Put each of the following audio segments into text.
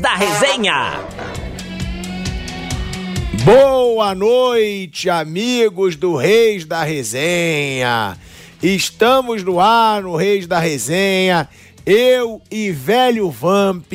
Da Resenha. Boa noite, amigos do Reis da Resenha. Estamos no ar no Reis da Resenha. Eu e velho Vamp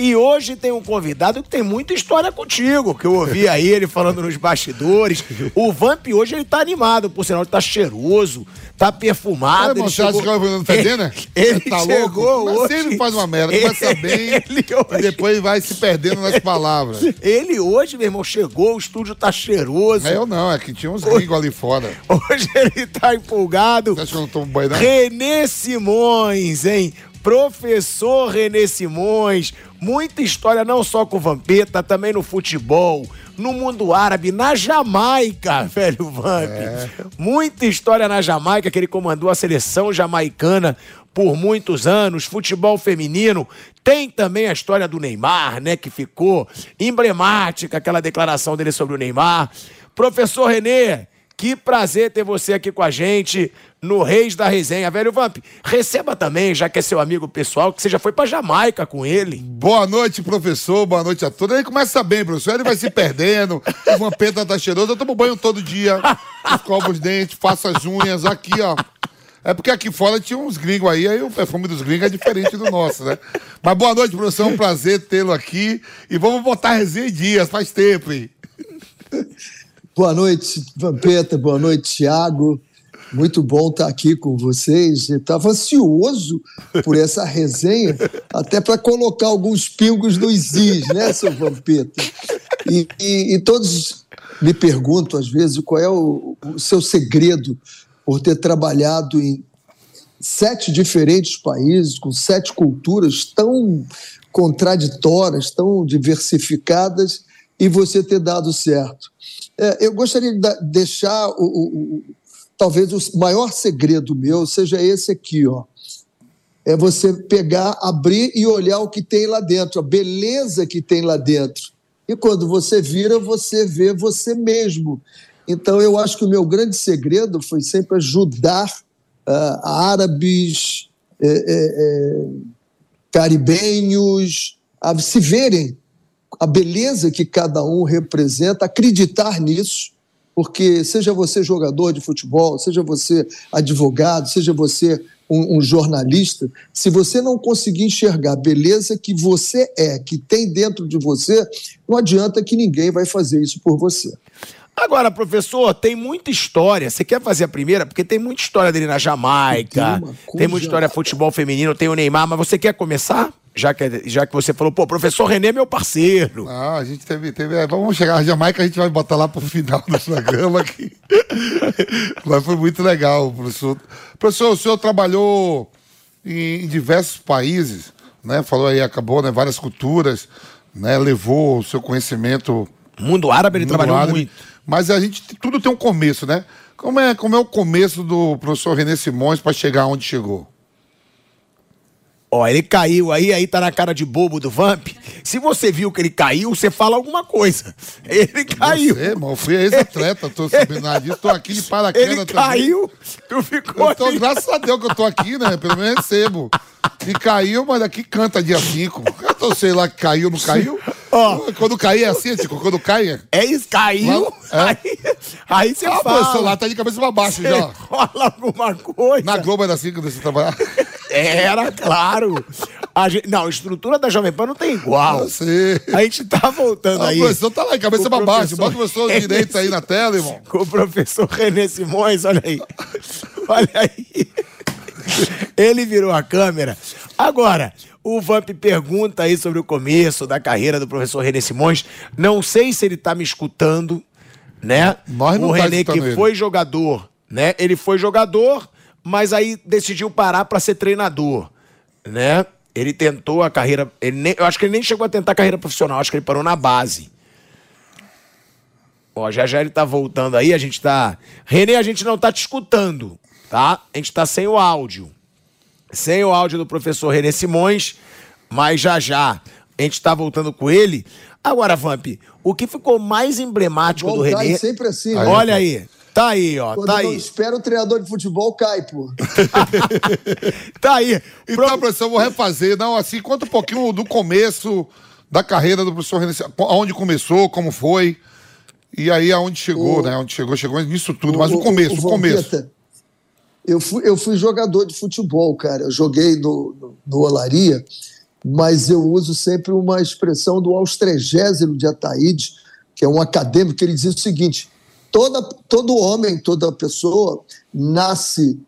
e hoje tem um convidado que tem muita história contigo, que eu ouvi aí ele falando nos bastidores. O Vamp hoje ele tá animado, por sinal, ele tá cheiroso, tá perfumado. Ele chegou... que eu né? Ele tá chegou louco. hoje. sempre faz uma merda, começa bem hoje... e depois vai se perdendo nas palavras. Ele hoje, meu irmão, chegou, o estúdio tá cheiroso. É eu não, é que tinha uns gringos ali fora. Hoje ele tá empolgado. Você acha que eu não tomo banho, não? Renê Simões, hein? Professor Renê Simões, muita história não só com Vampeta, também no futebol, no mundo árabe, na Jamaica, velho Vamp. É. Muita história na Jamaica, que ele comandou a seleção jamaicana por muitos anos, futebol feminino. Tem também a história do Neymar, né, que ficou emblemática, aquela declaração dele sobre o Neymar. Professor Renê, que prazer ter você aqui com a gente no Reis da Resenha. Velho Vamp, receba também, já que é seu amigo pessoal, que você já foi pra Jamaica com ele. Boa noite, professor. Boa noite a todos. Ele começa bem, professor. Ele vai se perdendo. o Vampeta tá cheiroso. Eu tomo banho todo dia. Escovo os dentes, faço as unhas. Aqui, ó. É porque aqui fora tinha uns gringos aí, aí o perfume dos gringos é diferente do nosso, né? Mas boa noite, professor. É um prazer tê-lo aqui. E vamos botar a resenha em dias, faz tempo, hein? Boa noite, Vampeta. Boa noite, Thiago. Muito bom estar aqui com vocês. Estava ansioso por essa resenha, até para colocar alguns pingos nos is, né, seu Vampeta? E, e, e, todos me perguntam, às vezes, qual é o, o seu segredo por ter trabalhado em sete diferentes países, com sete culturas tão contraditórias, tão diversificadas, e você ter dado certo. É, eu gostaria de deixar o, o, talvez o maior segredo meu seja esse aqui, ó. É você pegar, abrir e olhar o que tem lá dentro, a beleza que tem lá dentro. E quando você vira, você vê você mesmo. Então, eu acho que o meu grande segredo foi sempre ajudar uh, árabes, é, é, é, caribenhos a se verem a beleza que cada um representa, acreditar nisso, porque seja você jogador de futebol, seja você advogado, seja você um, um, jornalista, se você não conseguir enxergar a beleza que você é, que tem dentro de você, não adianta que ninguém vai fazer isso por você. Agora, professor, tem muita história. Você quer fazer a primeira? Porque tem muita história dele na Jamaica, tem, tem muita história de futebol feminino, tem o Neymar, mas você quer começar? Já que, já que você falou, pô, professor Renê é meu parceiro. Ah, a gente teve. teve é, vamos chegar na Jamaica, a gente vai botar lá pro final do programa aqui. Mas foi muito legal, professor. Professor, o senhor trabalhou em, em diversos países, né? Falou aí, acabou, né? Várias culturas, né? Levou o seu conhecimento. Mundo árabe, ele mundo trabalhou árabe, muito. Mas a gente, tudo tem um começo, né? Como é, como é o começo do professor Renê Simões para chegar onde chegou? Ó, ele caiu aí, aí tá na cara de bobo do Vamp. Se você viu que ele caiu, você fala alguma coisa. Ele caiu. Você, irmão, fui ex-atleta, tô nada disso, tô aqui de paraquedas Ele caiu, tu ficou eu tô, Graças a Deus que eu tô aqui, né? Pelo menos recebo. E caiu, mas aqui canta dia 5. Eu tô, sei lá, que caiu, não caiu? Ó, quando cair é assim, tipo, quando cai é... É isso, caiu, é? aí, aí você ah, fala. O celular tá de cabeça pra baixo já. Fala alguma coisa. Na Globo era assim que você trabalhava. Era, claro. A gente, não, a estrutura da Jovem Pan não tem igual. A gente tá voltando ah, aí. O professor tá lá, cabeça pra baixo. Bota o professor direito aí na tela, irmão. Com o professor René Simões, olha aí. Olha aí. Ele virou a câmera. Agora, o Vamp pergunta aí sobre o começo da carreira do professor René Simões. Não sei se ele tá me escutando, né? Nós não o tá René que ele. foi jogador, né? Ele foi jogador mas aí decidiu parar para ser treinador, né? Ele tentou a carreira, ele nem, eu acho que ele nem chegou a tentar a carreira profissional, acho que ele parou na base. Ó, já já ele tá voltando aí, a gente tá. Renê, a gente não tá te escutando, tá? A gente tá sem o áudio. Sem o áudio do professor Renê Simões, mas já já a gente tá voltando com ele. Agora, Vamp, o que ficou mais emblemático Voltar do Renê. sempre assim, né? Olha aí. Tá aí, ó. Quando tá aí. espera o treinador de futebol, cai, pô. tá aí. Então, professor, eu vou refazer. Não, assim, conta um pouquinho do começo da carreira do professor René, aonde começou, como foi, e aí aonde chegou, o, né? Onde chegou, chegou nisso tudo, o, mas o começo, o, o começo. Eu fui, eu fui jogador de futebol, cara. Eu joguei no, no, no Olaria, mas eu uso sempre uma expressão do Austrégésilo de Ataíde, que é um acadêmico, que ele diz o seguinte: toda, todo homem, toda pessoa nasce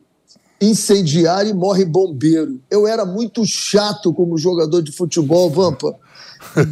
incendiário e morre bombeiro. Eu era muito chato como jogador de futebol, Vampa.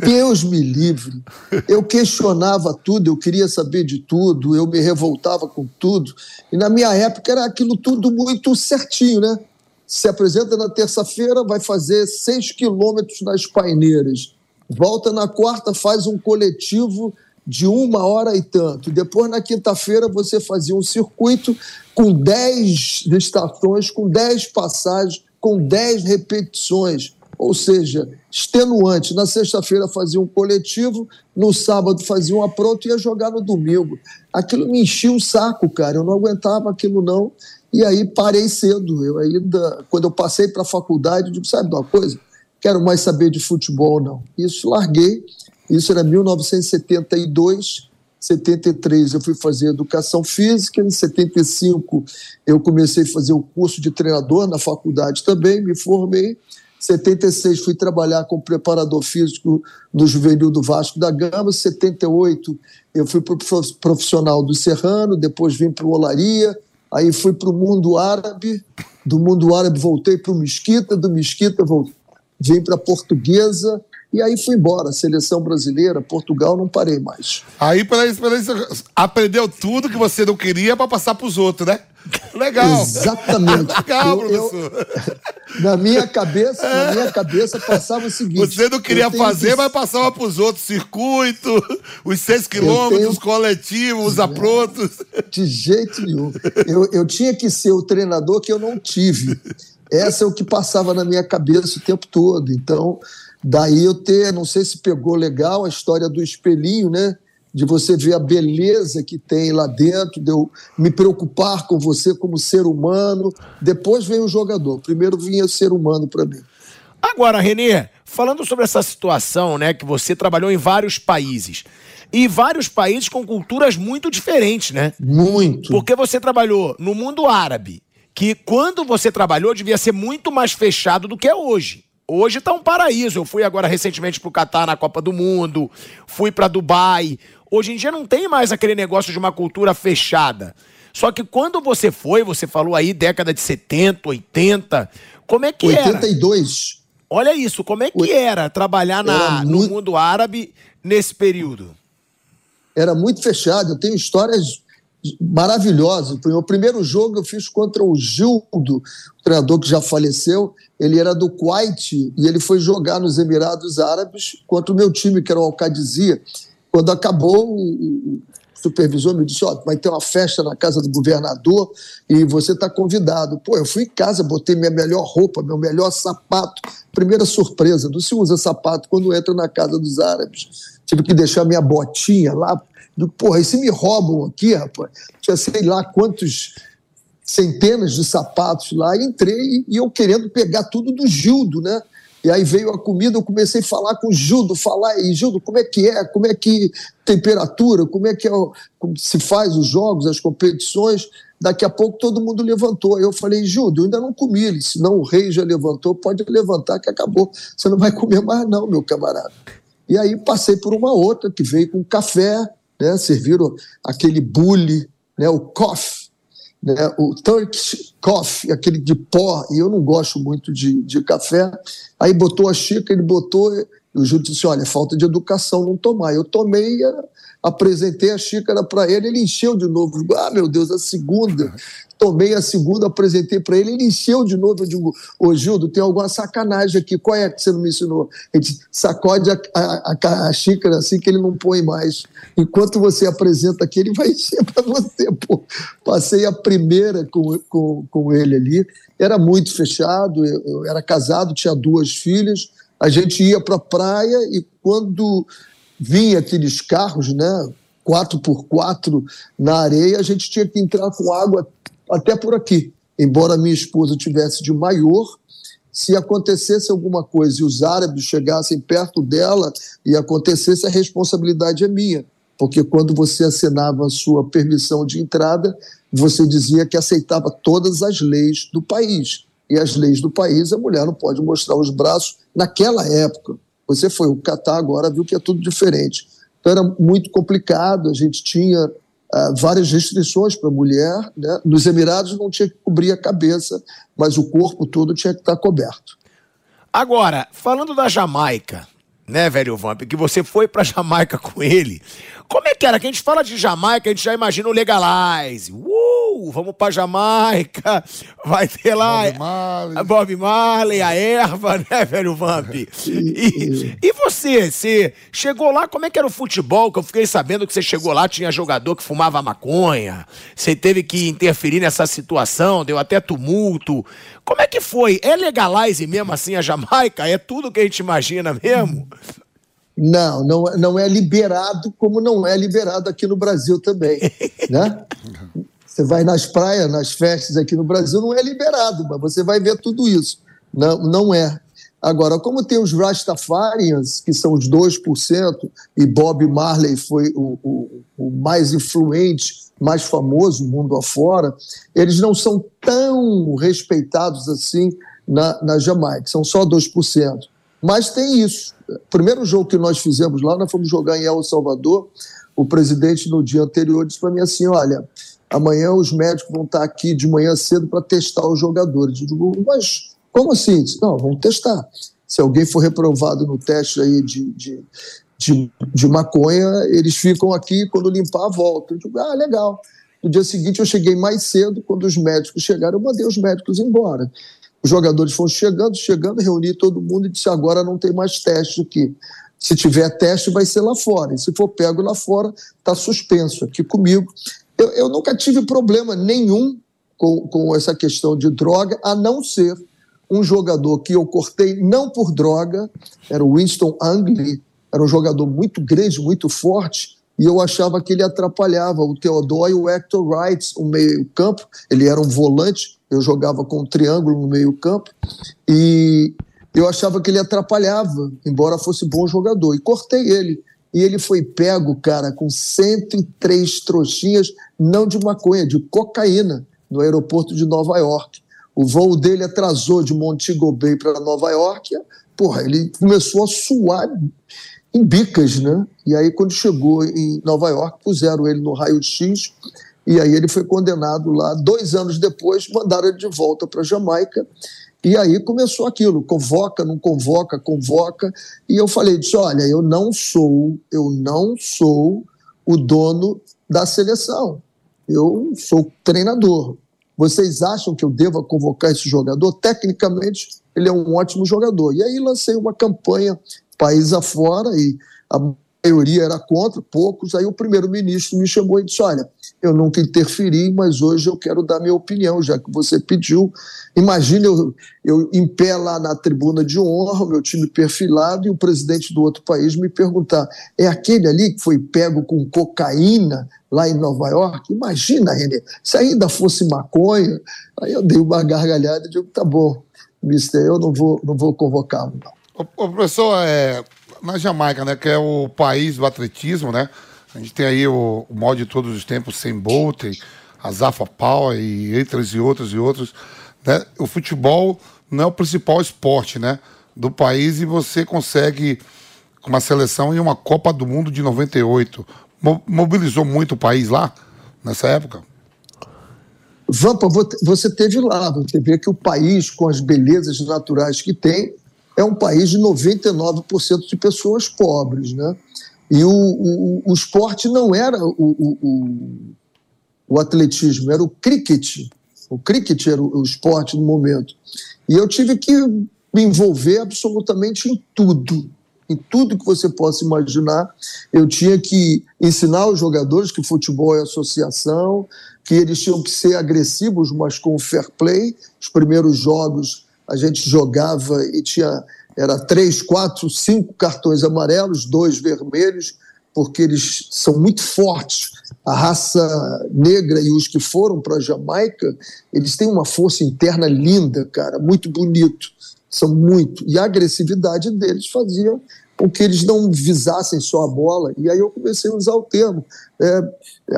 Deus me livre. Eu questionava tudo, eu queria saber de tudo, eu me revoltava com tudo. E na minha época era aquilo tudo muito certinho, né? Se apresenta na terça-feira, vai fazer seis quilômetros nas paineiras. Volta na quarta, faz um coletivo de uma hora e tanto. Depois, na quinta-feira, você fazia um circuito com dez estações, com dez passagens, com dez repetições. Ou seja, extenuante. Na sexta-feira fazia um coletivo, no sábado fazia um apronto e ia jogar no domingo. Aquilo me enchia o saco, cara. Eu não aguentava aquilo, não. E aí parei cedo. Eu ainda, quando eu passei para a faculdade, eu digo, sabe de uma coisa? Quero mais saber de futebol, não. Isso larguei isso era 1972, 73 eu fui fazer educação física, em 75 eu comecei a fazer o curso de treinador na faculdade também, me formei. 76 fui trabalhar como preparador físico no Juvenil do Vasco da Gama. 78 eu fui profissional do Serrano, depois vim para o Olaria, aí fui para o mundo árabe. Do mundo árabe voltei para o Mesquita, do Mesquita vim para a Portuguesa, e aí fui embora, seleção brasileira, Portugal, não parei mais. Aí, peraí, peraí, aprendeu tudo que você não queria para passar para os outros, né? Legal. Exatamente. Legal, eu, professor. Eu, na minha cabeça, é. na minha cabeça passava o seguinte. Você não queria fazer, que... mas passava para os outros circuito, os seis quilômetros, tenho... os coletivos, os aprontos. De jeito nenhum. Eu, eu tinha que ser o treinador que eu não tive. Essa é o que passava na minha cabeça o tempo todo. Então, Daí eu ter, não sei se pegou legal a história do espelhinho, né? De você ver a beleza que tem lá dentro, de eu me preocupar com você como ser humano. Depois vem o jogador. Primeiro vinha o ser humano para mim. Agora, Renê, falando sobre essa situação, né, que você trabalhou em vários países. E vários países com culturas muito diferentes, né? Muito. Porque você trabalhou no mundo árabe, que quando você trabalhou devia ser muito mais fechado do que é hoje. Hoje está um paraíso. Eu fui agora recentemente para o Catar na Copa do Mundo, fui para Dubai. Hoje em dia não tem mais aquele negócio de uma cultura fechada. Só que quando você foi, você falou aí década de 70, 80, como é que 82. era? 82. Olha isso, como é que era trabalhar na, era muito... no mundo árabe nesse período? Era muito fechado. Eu tenho histórias maravilhosas. O primeiro jogo eu fiz contra o Gildo, o treinador que já faleceu. Ele era do Kuwait e ele foi jogar nos Emirados Árabes contra o meu time, que era o Alcadizia. Quando acabou, o supervisor me disse: Ó, oh, vai ter uma festa na casa do governador e você está convidado. Pô, eu fui em casa, botei minha melhor roupa, meu melhor sapato. Primeira surpresa: não se usa sapato quando entra na casa dos árabes. Tive que deixar minha botinha lá, porra, e se me roubam aqui, rapaz? Tinha sei lá quantos centenas de sapatos lá, entrei e eu querendo pegar tudo do Gildo, né? E aí veio a comida, eu comecei a falar com o Gildo, falar, e Gildo, como é que é? Como é que temperatura? Como é que é, como se faz os jogos, as competições? Daqui a pouco todo mundo levantou. Eu falei, Gildo, eu ainda não comi ele, senão o rei já levantou, pode levantar que acabou. Você não vai comer mais não, meu camarada. E aí passei por uma outra que veio com café, né? serviram aquele bule, né? o coffee, né? o Turkish coffee, aquele de pó, e eu não gosto muito de, de café. Aí botou a xícara, ele botou, e o Júlio disse: Olha, falta de educação não tomar. Eu tomei, apresentei a xícara para ele, ele encheu de novo. Ah, meu Deus, a segunda tomei a segunda, apresentei para ele, ele encheu de novo. Eu digo, ô Gildo, tem alguma sacanagem aqui, qual é que você não me ensinou? Ele sacode a, a, a, a, xícara assim que ele não põe mais. Enquanto você apresenta aqui, ele vai encher para você. Pô. Passei a primeira com, com, com ele ali, era muito fechado, eu, eu era casado, tinha duas filhas, a gente ia para a praia e quando vinha aqueles carros, né, 4x4 na areia, a gente tinha que entrar com água até por aqui. Embora minha esposa tivesse de maior, se acontecesse alguma coisa e os árabes chegassem perto dela e acontecesse, a responsabilidade é minha. Porque quando você assinava a sua permissão de entrada, você dizia que aceitava todas as leis do país. E as leis do país, a mulher não pode mostrar os braços naquela época. Você foi o Catar agora, viu que é tudo diferente. Então era muito complicado, a gente tinha uh, várias restrições para a mulher. Né? Nos Emirados não tinha que cobrir a cabeça, mas o corpo todo tinha que estar coberto. Agora, falando da Jamaica, né, velho Vamp, que você foi pra Jamaica com ele. Como é que era? Que a gente fala de Jamaica, a gente já imagina o Legalize. Uh, vamos pra Jamaica, vai ter lá Bob Marley, Bob Marley a erva, né, velho Vamp? E, e você, você chegou lá, como é que era o futebol? Que eu fiquei sabendo que você chegou lá, tinha jogador que fumava maconha, você teve que interferir nessa situação, deu até tumulto. Como é que foi? É Legalize mesmo assim a Jamaica? É tudo que a gente imagina mesmo? Não, não, não é liberado como não é liberado aqui no Brasil também, né? Você vai nas praias, nas festas aqui no Brasil, não é liberado, mas você vai ver tudo isso. Não, não é. Agora, como tem os Rastafarians, que são os 2%, e Bob Marley foi o, o, o mais influente, mais famoso mundo afora, eles não são tão respeitados assim na, na Jamaica, são só 2%. Mas tem isso. Primeiro jogo que nós fizemos lá, nós fomos jogar em El Salvador. O presidente, no dia anterior, disse para mim assim: Olha, amanhã os médicos vão estar aqui de manhã cedo para testar os jogadores. Eu digo, mas como assim? Disse, Não, vamos testar. Se alguém for reprovado no teste aí de, de, de, de maconha, eles ficam aqui quando limpar, volta. Eu digo, ah, legal. No dia seguinte, eu cheguei mais cedo. Quando os médicos chegaram, eu mandei os médicos embora. Os jogadores foram chegando, chegando, reuni todo mundo e disse: agora não tem mais teste aqui. Se tiver teste, vai ser lá fora. E se for pego lá fora, está suspenso aqui comigo. Eu, eu, nunca tive problema nenhum com, com essa questão de droga, a não ser um jogador que eu cortei não por droga, era o Winston Angley, era um jogador muito grande, muito forte, e eu achava que ele atrapalhava o Theodore e o Hector Wright, o meio-campo. Ele era um volante, eu jogava com um triângulo no meio-campo, e eu achava que ele atrapalhava, embora fosse bom jogador, e cortei ele. E ele foi pego, cara, com 103 trouxinhas, não de maconha, de cocaína, no aeroporto de Nova York. O voo dele atrasou de Montego Bay para Nova York. Porra, ele começou a suar em bicas, né? E aí, quando chegou em Nova York, puseram ele no raio-x e aí ele foi condenado lá. Dois anos depois, mandaram ele de volta para Jamaica. E aí começou aquilo: convoca, não convoca, convoca. E eu falei: disse, olha, eu não sou, eu não sou o dono da seleção. Eu sou treinador. Vocês acham que eu devo convocar esse jogador? Tecnicamente, ele é um ótimo jogador. E aí lancei uma campanha país afora e a maioria era contra, poucos. Aí o primeiro-ministro me chamou e disse: Olha, eu nunca interferi, mas hoje eu quero dar minha opinião, já que você pediu. Imagine eu, eu em pé lá na tribuna de honra, meu time perfilado, e o presidente do outro país me perguntar: é aquele ali que foi pego com cocaína lá em Nova York? Imagina, René, se ainda fosse maconha. Aí eu dei uma gargalhada e digo: tá bom, mister, eu não vou, não vou convocá-lo, não. O, professor, é, na Jamaica, né, que é o país do atletismo, né? A gente tem aí o, o molde de todos os tempos, sem Bolt, a Zafa Power e entre e outros e outros. Né? O futebol não é o principal esporte, né, do país e você consegue uma seleção em uma Copa do Mundo de 98. Mobilizou muito o país lá nessa época? Vampa, você teve lá, você vê que o país, com as belezas naturais que tem, é um país de 99% de pessoas pobres, né? E o, o, o esporte não era o, o, o, atletismo, era o cricket. O cricket era o, o esporte no momento. E eu tive que me envolver absolutamente em tudo. Em tudo que você possa imaginar. Eu tinha que ensinar os jogadores que futebol é associação, que eles tinham que ser agressivos, mas com fair play. Os primeiros jogos a gente jogava e tinha era três, quatro, cinco cartões amarelos, dois vermelhos, porque eles são muito fortes. A raça negra e os que foram para a Jamaica, eles têm uma força interna linda, cara, muito bonito. são muito. E a agressividade deles fazia com que eles não visassem só a bola. E aí eu comecei a usar o termo é,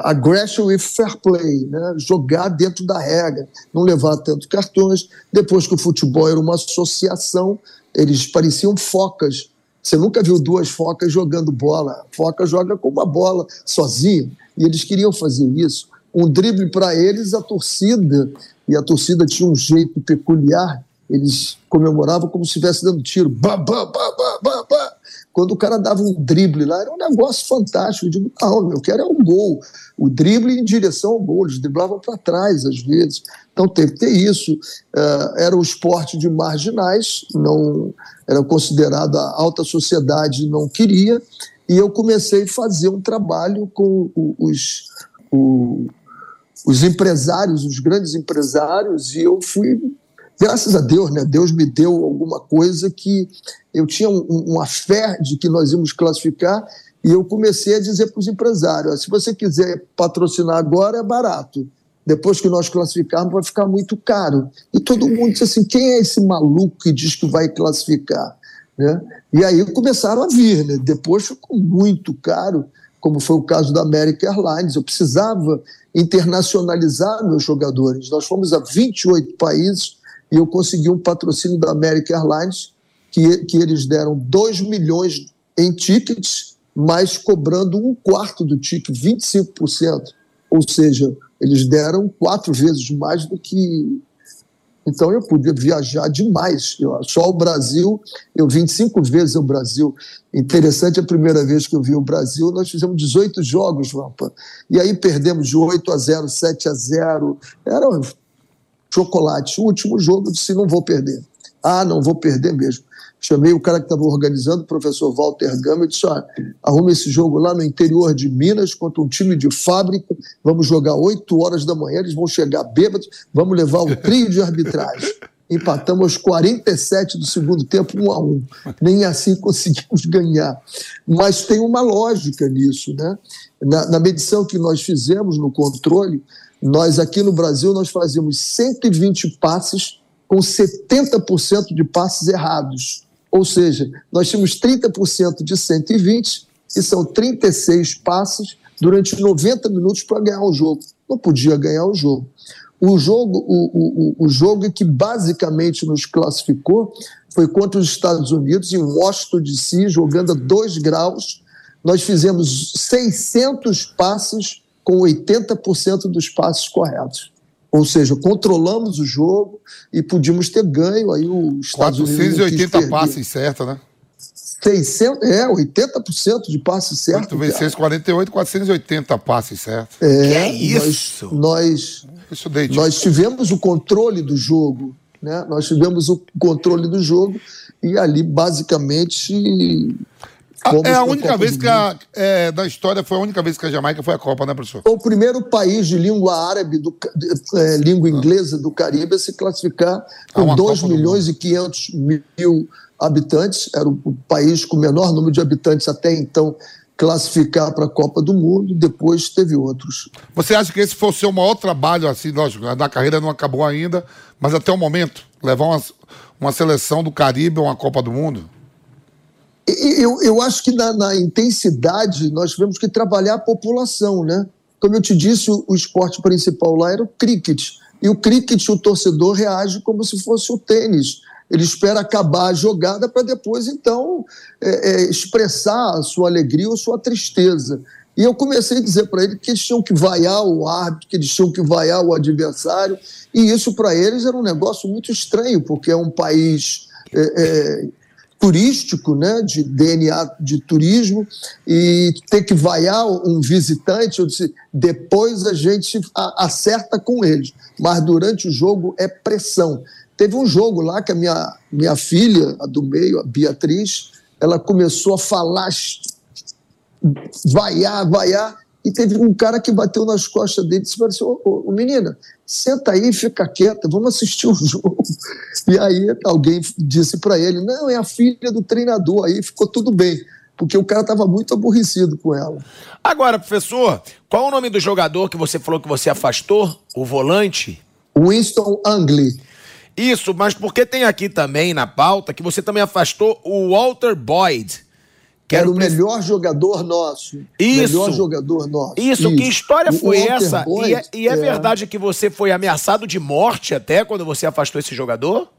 aggression with fair play, né? jogar dentro da regra, não levar tanto cartões. Depois que o futebol era uma associação, eles pareciam focas. Você nunca viu duas focas jogando bola. A foca joga com uma bola sozinha. E eles queriam fazer isso. Um drible para eles, a torcida, e a torcida tinha um jeito peculiar, eles comemoravam como se estivesse dando tiro. Bah, bah, bah, bah, bah, bah. Quando o cara dava um drible lá, era um negócio fantástico. Eu digo, não, eu quero é um gol. O drible em direção ao gol, eles driblavam para trás às vezes. Então teve que ter isso. Uh, era um esporte de marginais, não era considerado a alta sociedade, não queria. E eu comecei a fazer um trabalho com os, os, os empresários, os grandes empresários, e eu fui graças a Deus, né? Deus me deu alguma coisa que eu tinha um, uma fé de que nós íamos classificar e eu comecei a dizer para os empresários: se você quiser patrocinar agora, é barato. Depois que nós classificarmos, vai ficar muito caro. E todo mundo disse assim: quem é esse maluco que diz que vai classificar? Né? E aí começaram a vir. Né? Depois ficou muito caro, como foi o caso da American Airlines. Eu precisava internacionalizar meus jogadores. Nós fomos a 28 países e eu consegui um patrocínio da American Airlines, que, que eles deram 2 milhões em tickets, mas cobrando um quarto do ticket, 25%. Ou seja, eles deram quatro vezes mais do que. Então eu podia viajar demais. Só o Brasil, eu vim cinco vezes ao Brasil. Interessante, a primeira vez que eu vi o Brasil, nós fizemos 18 jogos, Vampa. E aí perdemos de 8 a 0, 7 a 0. Era chocolate. O último jogo eu disse: não vou perder. Ah, não vou perder mesmo. Chamei o cara que estava organizando, o professor Walter Gama, e disse: olha, arruma esse jogo lá no interior de Minas contra um time de fábrica. Vamos jogar 8 horas da manhã, eles vão chegar bêbados, vamos levar o trio de arbitragem. Empatamos aos 47 do segundo tempo, 1 a 1. Nem assim conseguimos ganhar. Mas tem uma lógica nisso, né? Na, na medição que nós fizemos no controle, nós aqui no Brasil nós fazíamos 120 passes com 70% de passes errados. Ou seja, nós tínhamos 30% de 120 e são 36 passes durante 90 minutos para ganhar o jogo. Não podia ganhar o jogo. O jogo, o, o, o jogo que basicamente nos classificou foi contra os Estados Unidos, em Washington DC, jogando a 2 graus. Nós fizemos 600 passes com 80% dos passes corretos. Ou seja, controlamos o jogo e podíamos ter ganho aí o Estados 480 Unidos passes certo, né? 600, é, 80% de passes certos. Tu vencesse 48, 480 passes certos. É, que é isso? Nós, nós, nós tivemos o controle do jogo, né? Nós tivemos o controle do jogo e ali basicamente é a única vez que a, é, da história foi a única vez que a Jamaica foi a Copa, né, professor? Foi o primeiro país de língua árabe, do, de, é, língua inglesa do Caribe a se classificar com 2 milhões e 500 mil habitantes. Era o, país com o menor número de habitantes até então classificar para a Copa do Mundo, depois teve outros. Você acha que esse foi o seu maior trabalho, assim, lógico, a carreira não acabou ainda, mas até o momento, levar uma, uma seleção do Caribe a uma Copa do Mundo? Eu, eu acho que na, na, intensidade nós tivemos que trabalhar a população, né? Como eu te disse, o, o, esporte principal lá era o cricket. E o cricket, o torcedor reage como se fosse o tênis. Ele espera acabar a jogada para depois, então, é, é, expressar a sua alegria ou sua tristeza. E eu comecei a dizer para ele que eles tinham que vaiar o árbitro, que eles tinham que vaiar o adversário. E isso para eles era um negócio muito estranho, porque é um país é, é turístico, né, de DNA de turismo, e ter que vaiar um visitante, disse, depois a gente acerta com eles, mas durante o jogo é pressão. Teve um jogo lá que a minha, minha filha, a do meio, a Beatriz, ela começou a falar, vaiar, vaiar, e teve um cara que bateu nas costas dele e disse assim, ô, ô, ô menina, senta aí, fica quieta, vamos assistir o jogo. E aí alguém disse para ele, não, é a filha do treinador, aí ficou tudo bem, porque o cara estava muito aborrecido com ela. Agora, professor, qual é o nome do jogador que você falou que você afastou, o volante? Winston Angley. Isso, mas porque tem aqui também na pauta que você também afastou o Walter Boyd. Que era, o melhor jogador nosso. Isso. Melhor jogador nosso. Isso, Isso. que história foi essa? Boyd, e é, e é, é verdade que você foi ameaçado de morte até quando você afastou esse jogador?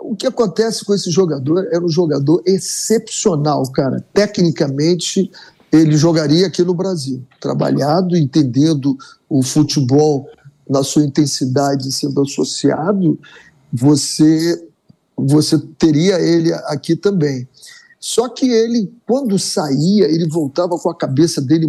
O que acontece com esse jogador era um jogador excepcional, cara. Tecnicamente, ele jogaria aqui no Brasil. Trabalhado, entendendo o futebol na sua intensidade sendo associado, você você teria ele aqui também. Só que ele, quando saía, ele voltava com a cabeça dele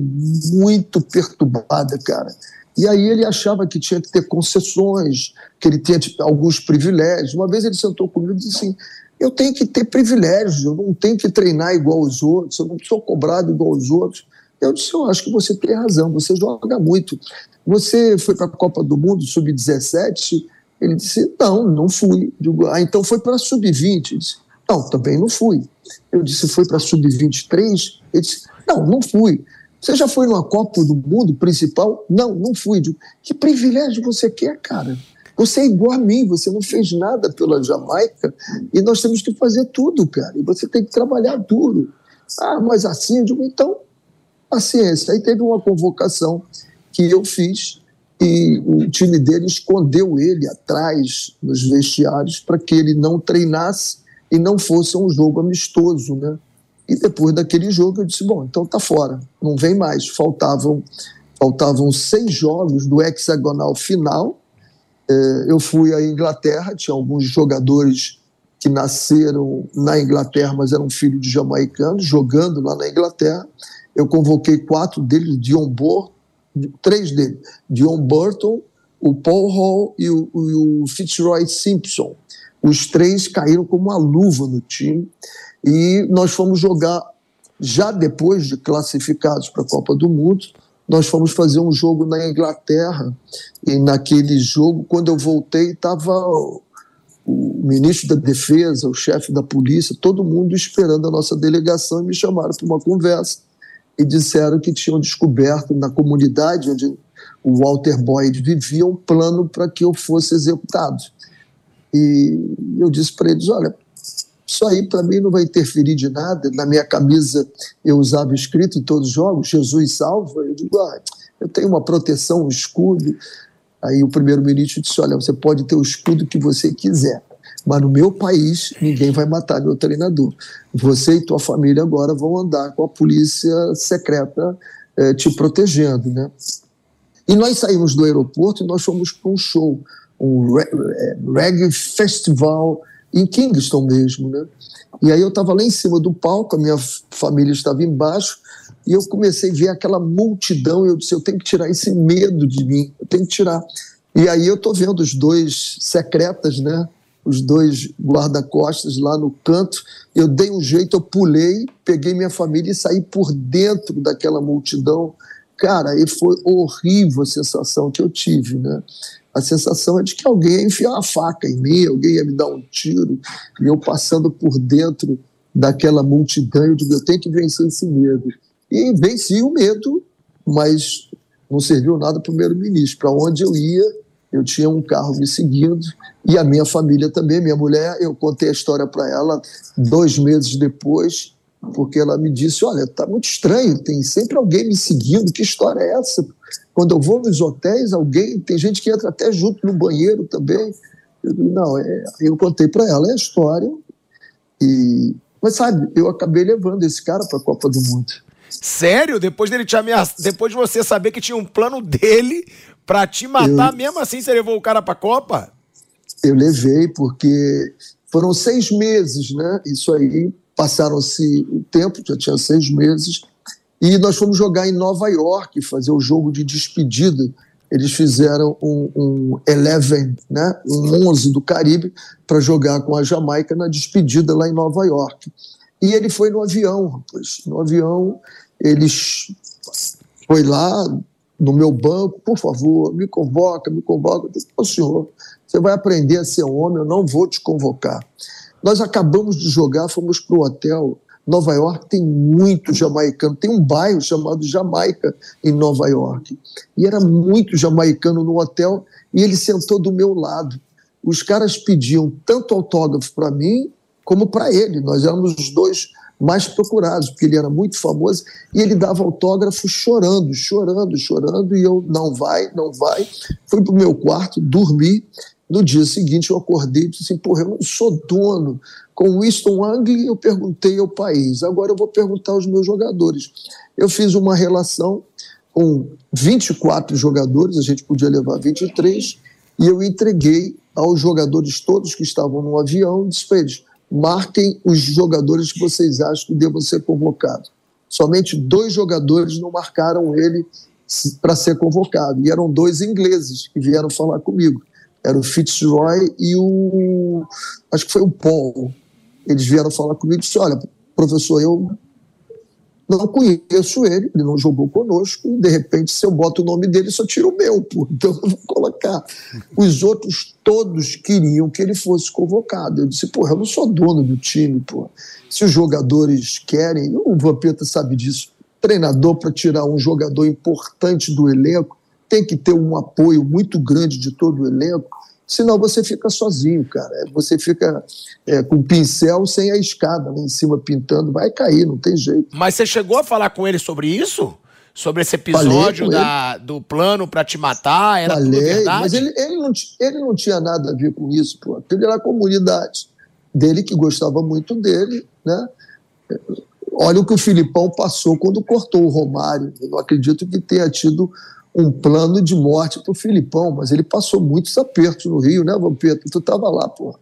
muito perturbada, cara. E aí ele achava que tinha que ter concessões, que ele tinha tipo, alguns privilégios. Uma vez ele sentou comigo e disse assim: eu tenho que ter privilégios, eu não tenho que treinar igual os outros, eu não sou cobrado igual os outros. Eu disse: eu acho que você tem razão, você joga muito. Você foi para a Copa do Mundo, sub-17? Ele disse: não, não fui. Digo, ah, então foi para a sub-20? disse: não, também não fui. Eu disse: foi para a sub-23? Ele disse: não, não fui. Você já foi numa Copa do Mundo principal? Não, não fui. Digo, que privilégio você quer, cara? Você é igual a mim, você não fez nada pela Jamaica e nós temos que fazer tudo, cara. E você tem que trabalhar duro. Ah, mas assim, eu digo, então, paciência. Aí teve uma convocação que eu fiz e o time dele escondeu ele atrás nos vestiários para que ele não treinasse e não fosse um jogo amistoso, né? E depois daquele jogo eu disse, bom, então tá fora, não vem mais. Faltavam faltavam seis jogos do hexagonal final é, eu fui à Inglaterra, tinha alguns jogadores que nasceram na Inglaterra, mas eram filhos de jamaicanos, jogando lá na Inglaterra. Eu convoquei quatro deles, Dion Burton, três deles, Dion Burton, o Paul Hall e o, o Fitzroy Simpson. Os três caíram como uma luva no time e nós fomos jogar já depois de classificados para a Copa do Mundo nós fomos fazer um jogo na Inglaterra e naquele jogo, quando eu voltei, estava o ministro da Defesa, o chefe da polícia, todo mundo esperando a nossa delegação e me chamaram para uma conversa e disseram que tinham descoberto na comunidade onde o Walter Boyd vivia um plano para que eu fosse executado. E eu disse para eles: olha, isso aí, para mim, não vai interferir de nada. Na minha camisa, eu usava escrito em todos os jogos: Jesus salva. Eu digo, ah, eu tenho uma proteção, um escudo. Aí o primeiro-ministro disse: olha, você pode ter o escudo que você quiser, mas no meu país ninguém vai matar meu treinador. Você e tua família agora vão andar com a polícia secreta eh, te protegendo, né? E nós saímos do aeroporto e nós fomos para um show, um eh, reggae festival em Kingston mesmo, né? E aí eu estava lá em cima do palco, a minha família estava embaixo, e eu comecei a ver aquela multidão, e eu disse, eu tenho que tirar esse medo de mim, eu tenho que tirar. E aí eu estou vendo os dois secretas, né? Os dois guarda-costas lá no canto. Eu dei um jeito, eu pulei, peguei minha família e saí por dentro daquela multidão. Cara, e foi horrível a sensação que eu tive, né? a sensação é de que alguém ia enfiar uma faca em mim, alguém ia me dar um tiro, e eu passando por dentro daquela multidão, eu digo, eu tenho que vencer esse medo. E venci o medo, mas não serviu nada para o primeiro-ministro. Para onde eu ia, eu tinha um carro me seguindo, e a minha família também, minha mulher, eu contei a história para ela dois meses depois, porque ela me disse, olha, está muito estranho, tem sempre alguém me seguindo, que história é essa? Quando eu vou nos hotéis, alguém, tem gente que entra até junto no banheiro também. Eu não, é, eu contei para ela a história. E, mas sabe, eu acabei levando esse cara para a Copa do Mundo. Sério? Depois dele te ameaçar, depois de você saber que tinha um plano dele para te matar, eu, mesmo assim você levou o cara para a Copa? Eu levei porque foram seis meses, né? Isso aí passaram-se o tempo, já tinha seis meses. E nós fomos jogar em Nova York, fazer o jogo de despedida. Eles fizeram um, um Eleven, né, um 11 do Caribe, para jogar com a Jamaica na despedida lá em Nova York. E ele foi no avião, rapaz. No avião, eles foi lá no meu banco, por favor, me convoca, me convoca. Eu disse, oh, senhor, você vai aprender a ser homem, eu não vou te convocar. Nós acabamos de jogar, fomos para o hotel Nova York tem muito jamaicano. Tem um bairro chamado Jamaica em Nova York. E era muito jamaicano no hotel e ele sentou do meu lado. Os caras pediam tanto autógrafo para mim como para ele. Nós éramos os dois mais procurados, porque ele era muito famoso e ele dava autógrafo chorando, chorando, chorando. E eu, não vai, não vai. Fui para o meu quarto, dormi. No dia seguinte eu acordei e disse assim, porra, eu não sou dono. Com Winston Angley eu perguntei ao país, agora eu vou perguntar aos meus jogadores. Eu fiz uma relação com 24 jogadores, a gente podia levar 23, e eu entreguei aos jogadores todos que estavam no avião, disse para eles, marquem os jogadores que vocês acham que devam ser convocados. Somente dois jogadores não marcaram ele para ser convocado, e eram dois ingleses que vieram falar comigo. Era o Fitzroy e o. Acho que foi o Paul. Eles vieram falar comigo e disse: Olha, professor, eu não conheço ele, ele não jogou conosco, e de repente, se eu boto o nome dele, só tiro o meu, pô. Então eu vou colocar. Os outros todos queriam que ele fosse convocado. Eu disse, porra, eu não sou dono do time, pô. Se os jogadores querem, o Vampeta sabe disso. Treinador para tirar um jogador importante do elenco tem que ter um apoio muito grande de todo o elenco senão você fica sozinho, cara. Você fica é, com o pincel sem a escada lá em cima pintando, vai cair, não tem jeito. Mas você chegou a falar com ele sobre isso? Sobre esse episódio da, do plano para te matar? Era Falei, verdade? Mas ele, ele, não, ele não tinha nada a ver com isso, pô. Ele era a comunidade dele que gostava muito dele, né? Olha o que o Filipão passou quando cortou o Romário. Eu não acredito que tenha tido um plano de morte para o Filipão, mas ele passou muitos apertos no Rio, né, Vampeta? Tu estava lá, pô.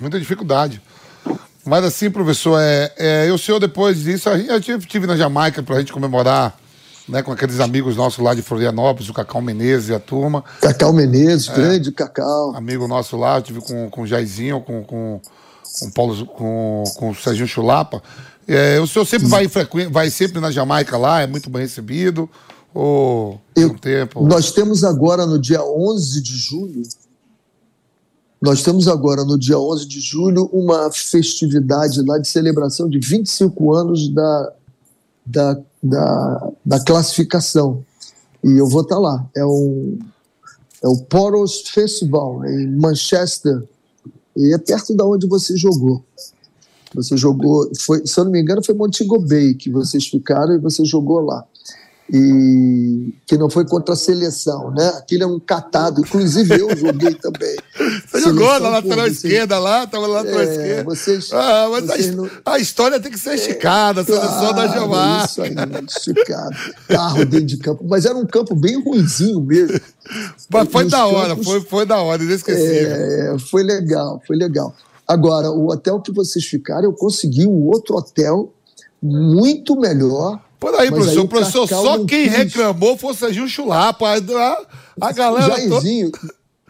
Muita dificuldade. Mas assim, professor, é, é, o senhor depois disso, eu estive na Jamaica para a gente comemorar né, com aqueles amigos nossos lá de Florianópolis, o Cacau Menezes e a turma. Cacau Menezes, é, grande Cacau. Amigo nosso lá, eu tive com, com o Jairzinho, com, com, com, Paulo, com, com o Serginho Chulapa. É, o senhor sempre vai, vai sempre na Jamaica lá, é muito bem recebido. Ou Eu, um tempo? Nós temos agora no dia 11 de julho, nós temos agora no dia 11 de julho uma festividade lá de celebração de 25 anos da, da, da, da classificação. E eu vou estar lá. É, um, é o Poros Festival, em Manchester. E é perto da onde você jogou. Você jogou, foi, se eu não me engano, foi Montego Bay que vocês ficaram e você jogou lá e que não foi contra a seleção, né? Aquilo é um catado, inclusive eu joguei também. Você seleção, jogou na lateral esquerda lá, estava na lateral é, esquerda. Vocês, ah, mas vocês a, não... a, história tem que ser esticada, a seleção claro, da Jamaica. Isso aí, esticado. Carro dentro de campo, mas era um campo bem ruimzinho mesmo. Mas foi da hora, campos, foi, foi da hora, inesquecível. É, foi legal, foi legal. Agora, o hotel que vocês ficaram, eu consegui um outro hotel muito melhor por aí, Mas professor. Professor, só quem quis. reclamou foi o Serginho Chulapa. A, a galera. Jairzinho.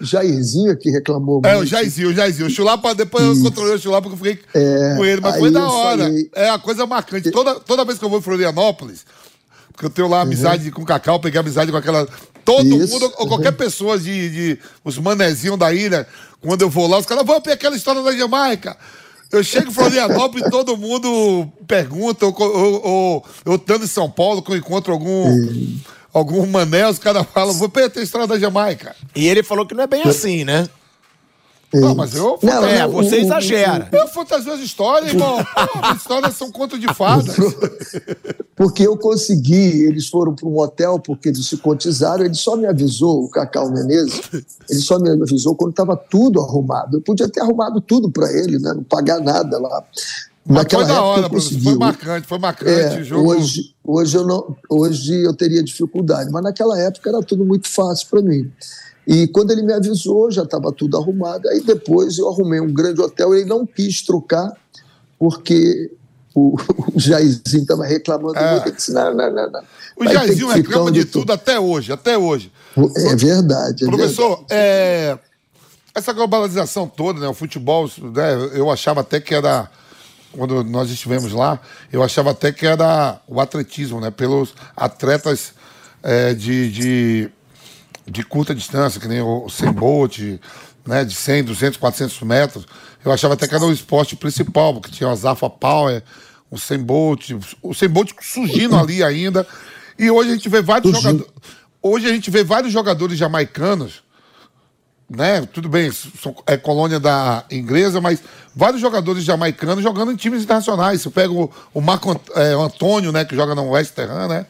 Jairzinho é que reclamou. É, muito. o Jairzinho, o Jairzinho. O Chulapa, depois Isso. eu controlei o Chulapa porque eu fiquei é, com ele, mas foi da hora. Falei... É a coisa marcante. Toda, toda vez que eu vou em Florianópolis, porque eu tenho lá amizade uhum. com o Cacau, peguei amizade com aquela. Todo Isso. mundo, ou qualquer uhum. pessoa de, de. Os manezinhos da ilha, quando eu vou lá, os caras vão ver aquela história da Jamaica. Eu chego em Florianópolis e todo mundo pergunta, ou, ou, ou eu estando em São Paulo, que eu encontro algum. Algum mané, os caras falam, vou perder a estrada da Jamaica. E ele falou que não é bem assim, né? Não, mas eu. Não, é, você exagera. Eu fantasio as histórias, irmão. as histórias são conto de fadas. Porque eu consegui, eles foram para um hotel porque eles se cotizaram, ele só me avisou, o Cacau Menezes, ele só me avisou quando estava tudo arrumado. Eu podia ter arrumado tudo para ele, né? Não pagar nada lá. Naquela foi da hora, professor. Foi marcante, foi marcante é, o jogo. Hoje, hoje, eu não, hoje eu teria dificuldade, mas naquela época era tudo muito fácil para mim. E quando ele me avisou, já estava tudo arrumado. Aí depois eu arrumei um grande hotel, ele não quis trocar, porque o, o Jairzinho estava reclamando é. muito. disse, não, não, não, não. O Jairzinho reclama de tudo até hoje, até hoje. É verdade. É Professor, verdade. É, essa globalização toda, né, o futebol, né, eu achava até que era quando nós estivemos lá, eu achava até que era o atletismo, né? Pelos atletas é, de, de de curta distância, que nem o 100 Bolt, né, de 100, 200, 400 metros, eu achava até que era o esporte principal, porque tinha o Zafa Power, o Sembolt, o Sembolt surgindo ali ainda. E hoje a gente vê vários jogadores. Hoje a gente vê vários jogadores jamaicanos, né? Tudo bem, é colônia da inglesa, mas vários jogadores jamaicanos jogando em times internacionais. Você pega o, o Marco é, o Antônio, né, que joga no West Ham, né?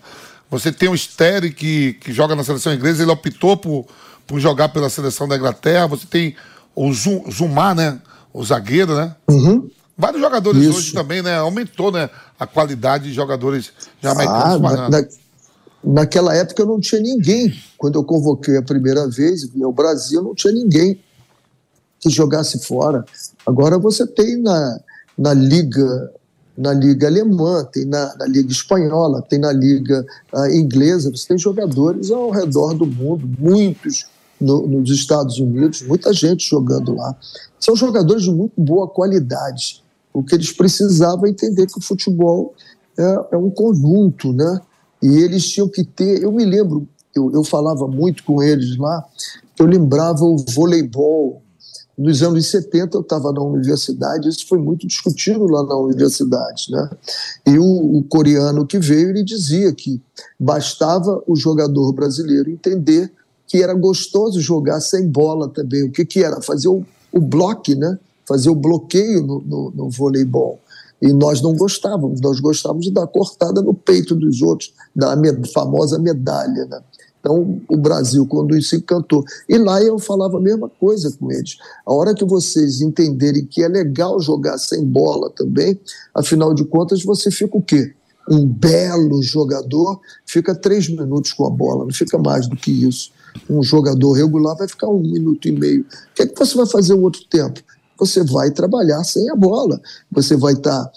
Você tem o Steri, que, que joga na seleção inglesa, ele optou por, por jogar pela seleção da Inglaterra. Você tem o Zumar, né? O zagueiro, né? Uhum. Vários jogadores Isso. hoje também, né? Aumentou né, a qualidade de jogadores jamaicanos. Ah, na, na, naquela época eu não tinha ninguém. Quando eu convoquei a primeira vez, o Brasil, não tinha ninguém que jogasse fora. Agora você tem na, na Liga na liga alemã, tem na, na liga espanhola, tem na liga uh, inglesa, você tem jogadores ao redor do mundo, muitos no, nos Estados Unidos, muita gente jogando lá. São jogadores de muito boa qualidade. O que eles precisavam é entender que o futebol é, é um conjunto, né? E eles tinham que ter. Eu me lembro, eu, eu falava muito com eles lá, eu lembrava o voleibol. Nos anos 70 eu estava na universidade, isso foi muito discutido lá na universidade, né? E o, o coreano que veio, ele dizia que bastava o jogador brasileiro entender que era gostoso jogar sem bola também. O que, que era? Fazer o, o bloco, né? fazer o bloqueio no, no, no voleibol. E nós não gostávamos, nós gostávamos de dar cortada no peito dos outros, da famosa medalha. Né? Então, o Brasil, quando isso encantou. E lá eu falava a mesma coisa com eles. A hora que vocês entenderem que é legal jogar sem bola também, afinal de contas, você fica o quê? Um belo jogador, fica três minutos com a bola, não fica mais do que isso. Um jogador regular vai ficar um minuto e meio. O que, é que você vai fazer o outro tempo? você vai trabalhar sem a bola. Você vai estar tá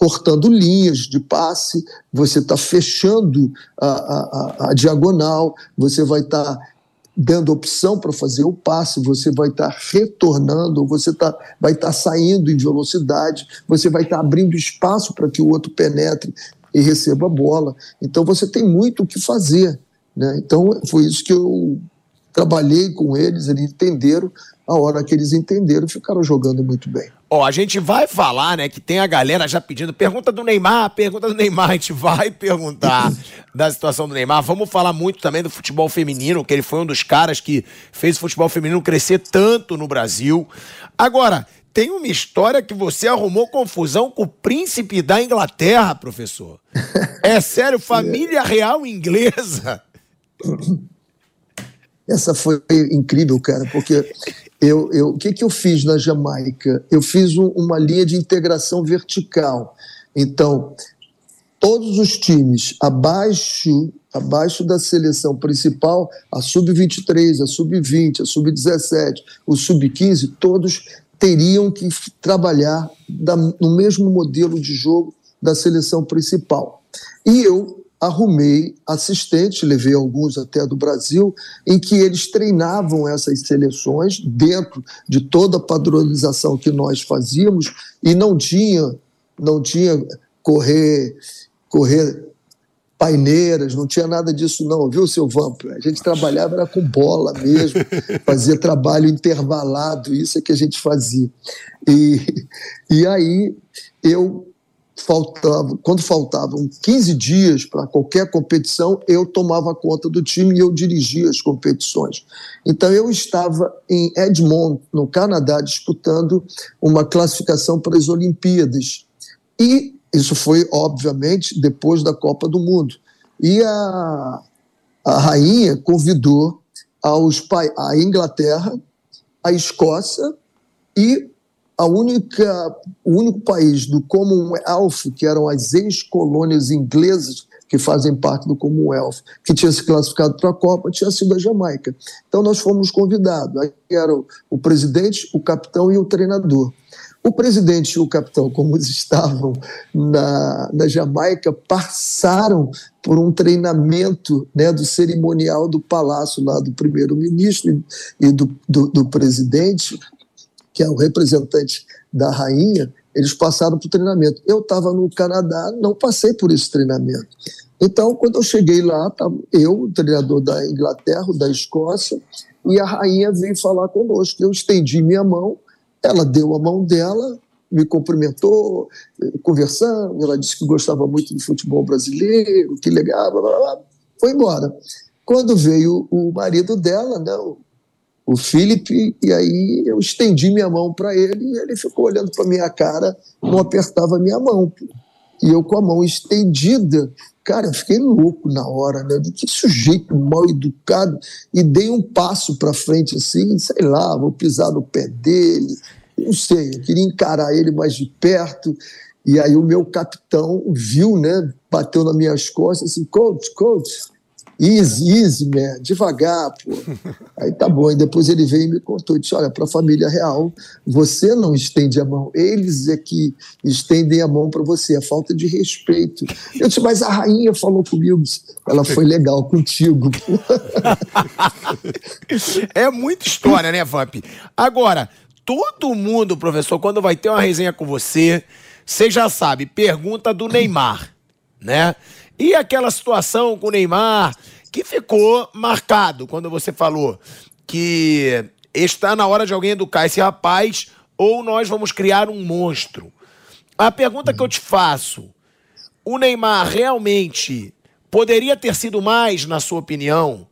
cortando linhas de passe, você está fechando a, a, a, diagonal, você vai estar tá dando opção para fazer o passe, você vai estar tá retornando, você tá, vai estar tá saindo em velocidade, você vai estar tá abrindo espaço para que o outro penetre e receba a bola. Então você tem muito o que fazer. Né? Então foi isso que eu trabalhei com eles, eles entenderam a hora que eles entenderam, ficaram jogando muito bem. Ó, a gente vai falar, né, que tem a galera já pedindo pergunta do Neymar, pergunta do Neymar, a gente vai perguntar da situação do Neymar. Vamos falar muito também do futebol feminino, que ele foi um dos caras que fez o futebol feminino crescer tanto no Brasil. Agora, tem uma história que você arrumou confusão com o príncipe da Inglaterra, professor. É sério, família real inglesa. Essa foi incrível, cara, porque eu, eu, o que, que eu fiz na Jamaica? Eu fiz um, uma linha de integração vertical. Então, todos os times abaixo, abaixo da seleção principal, a sub-23, a sub-20, a sub-17, o sub-15, todos teriam que trabalhar da, no mesmo modelo de jogo da seleção principal. E eu arrumei assistentes, levei alguns até do Brasil, em que eles treinavam essas seleções dentro de toda a padronização que nós fazíamos e não tinha, não tinha correr, correr paineiras, não tinha nada disso não, viu, seu Vamp? A gente trabalhava era com bola mesmo, fazia trabalho intervalado, isso é que a gente fazia. E, e aí eu faltava, quando faltavam 15 dias para qualquer competição, eu tomava conta do time e eu dirigia as competições. Então eu estava em Edmonton, no Canadá, disputando uma classificação para as Olimpíadas. E isso foi, obviamente, depois da Copa do Mundo. E a, a rainha convidou aos, a Inglaterra, a Escócia e a única, o único país do Commonwealth, que eram as ex-colônias inglesas que fazem parte do Commonwealth, que tinha se classificado para a Copa, tinha sido a Jamaica. Então nós fomos convidados. Aí eram o presidente, o capitão e o treinador. O presidente e o capitão, como eles estavam na, na Jamaica, passaram por um treinamento né, do cerimonial do palácio lá do primeiro-ministro e do, do, do presidente que é o representante da rainha, eles passaram para o treinamento. Eu estava no Canadá, não passei por esse treinamento. Então, quando eu cheguei lá, eu, o treinador da Inglaterra, da Escócia, e a rainha veio falar conosco. Eu estendi minha mão, ela deu a mão dela me cumprimentou, conversando, ela disse que gostava muito do futebol brasileiro, que legal, blá, blá, blá. foi embora. Quando veio o marido dela, né, o Felipe, e aí eu estendi minha mão para ele e ele ficou olhando para minha cara, não apertava minha mão. E eu com a mão estendida, cara, eu fiquei louco na hora, né? Que sujeito mal educado. E dei um passo para frente assim, sei lá, vou pisar no pé dele, não sei, eu queria encarar ele mais de perto. E aí o meu capitão viu, né? Bateu nas minhas costas assim, coach, coach, Easy, easy, man, devagar, pô. Aí tá bom. E depois ele veio e me contou: disse, olha, para a família real, você não estende a mão, eles é que estendem a mão para você, é falta de respeito. Eu disse, mas a rainha falou comigo, ela foi legal contigo. é muita história, né, Vamp? Agora, todo mundo, professor, quando vai ter uma resenha com você, você já sabe, pergunta do Neymar, né? E aquela situação com o Neymar, que ficou marcado quando você falou que está na hora de alguém educar esse rapaz ou nós vamos criar um monstro. A pergunta que eu te faço: o Neymar realmente poderia ter sido mais, na sua opinião,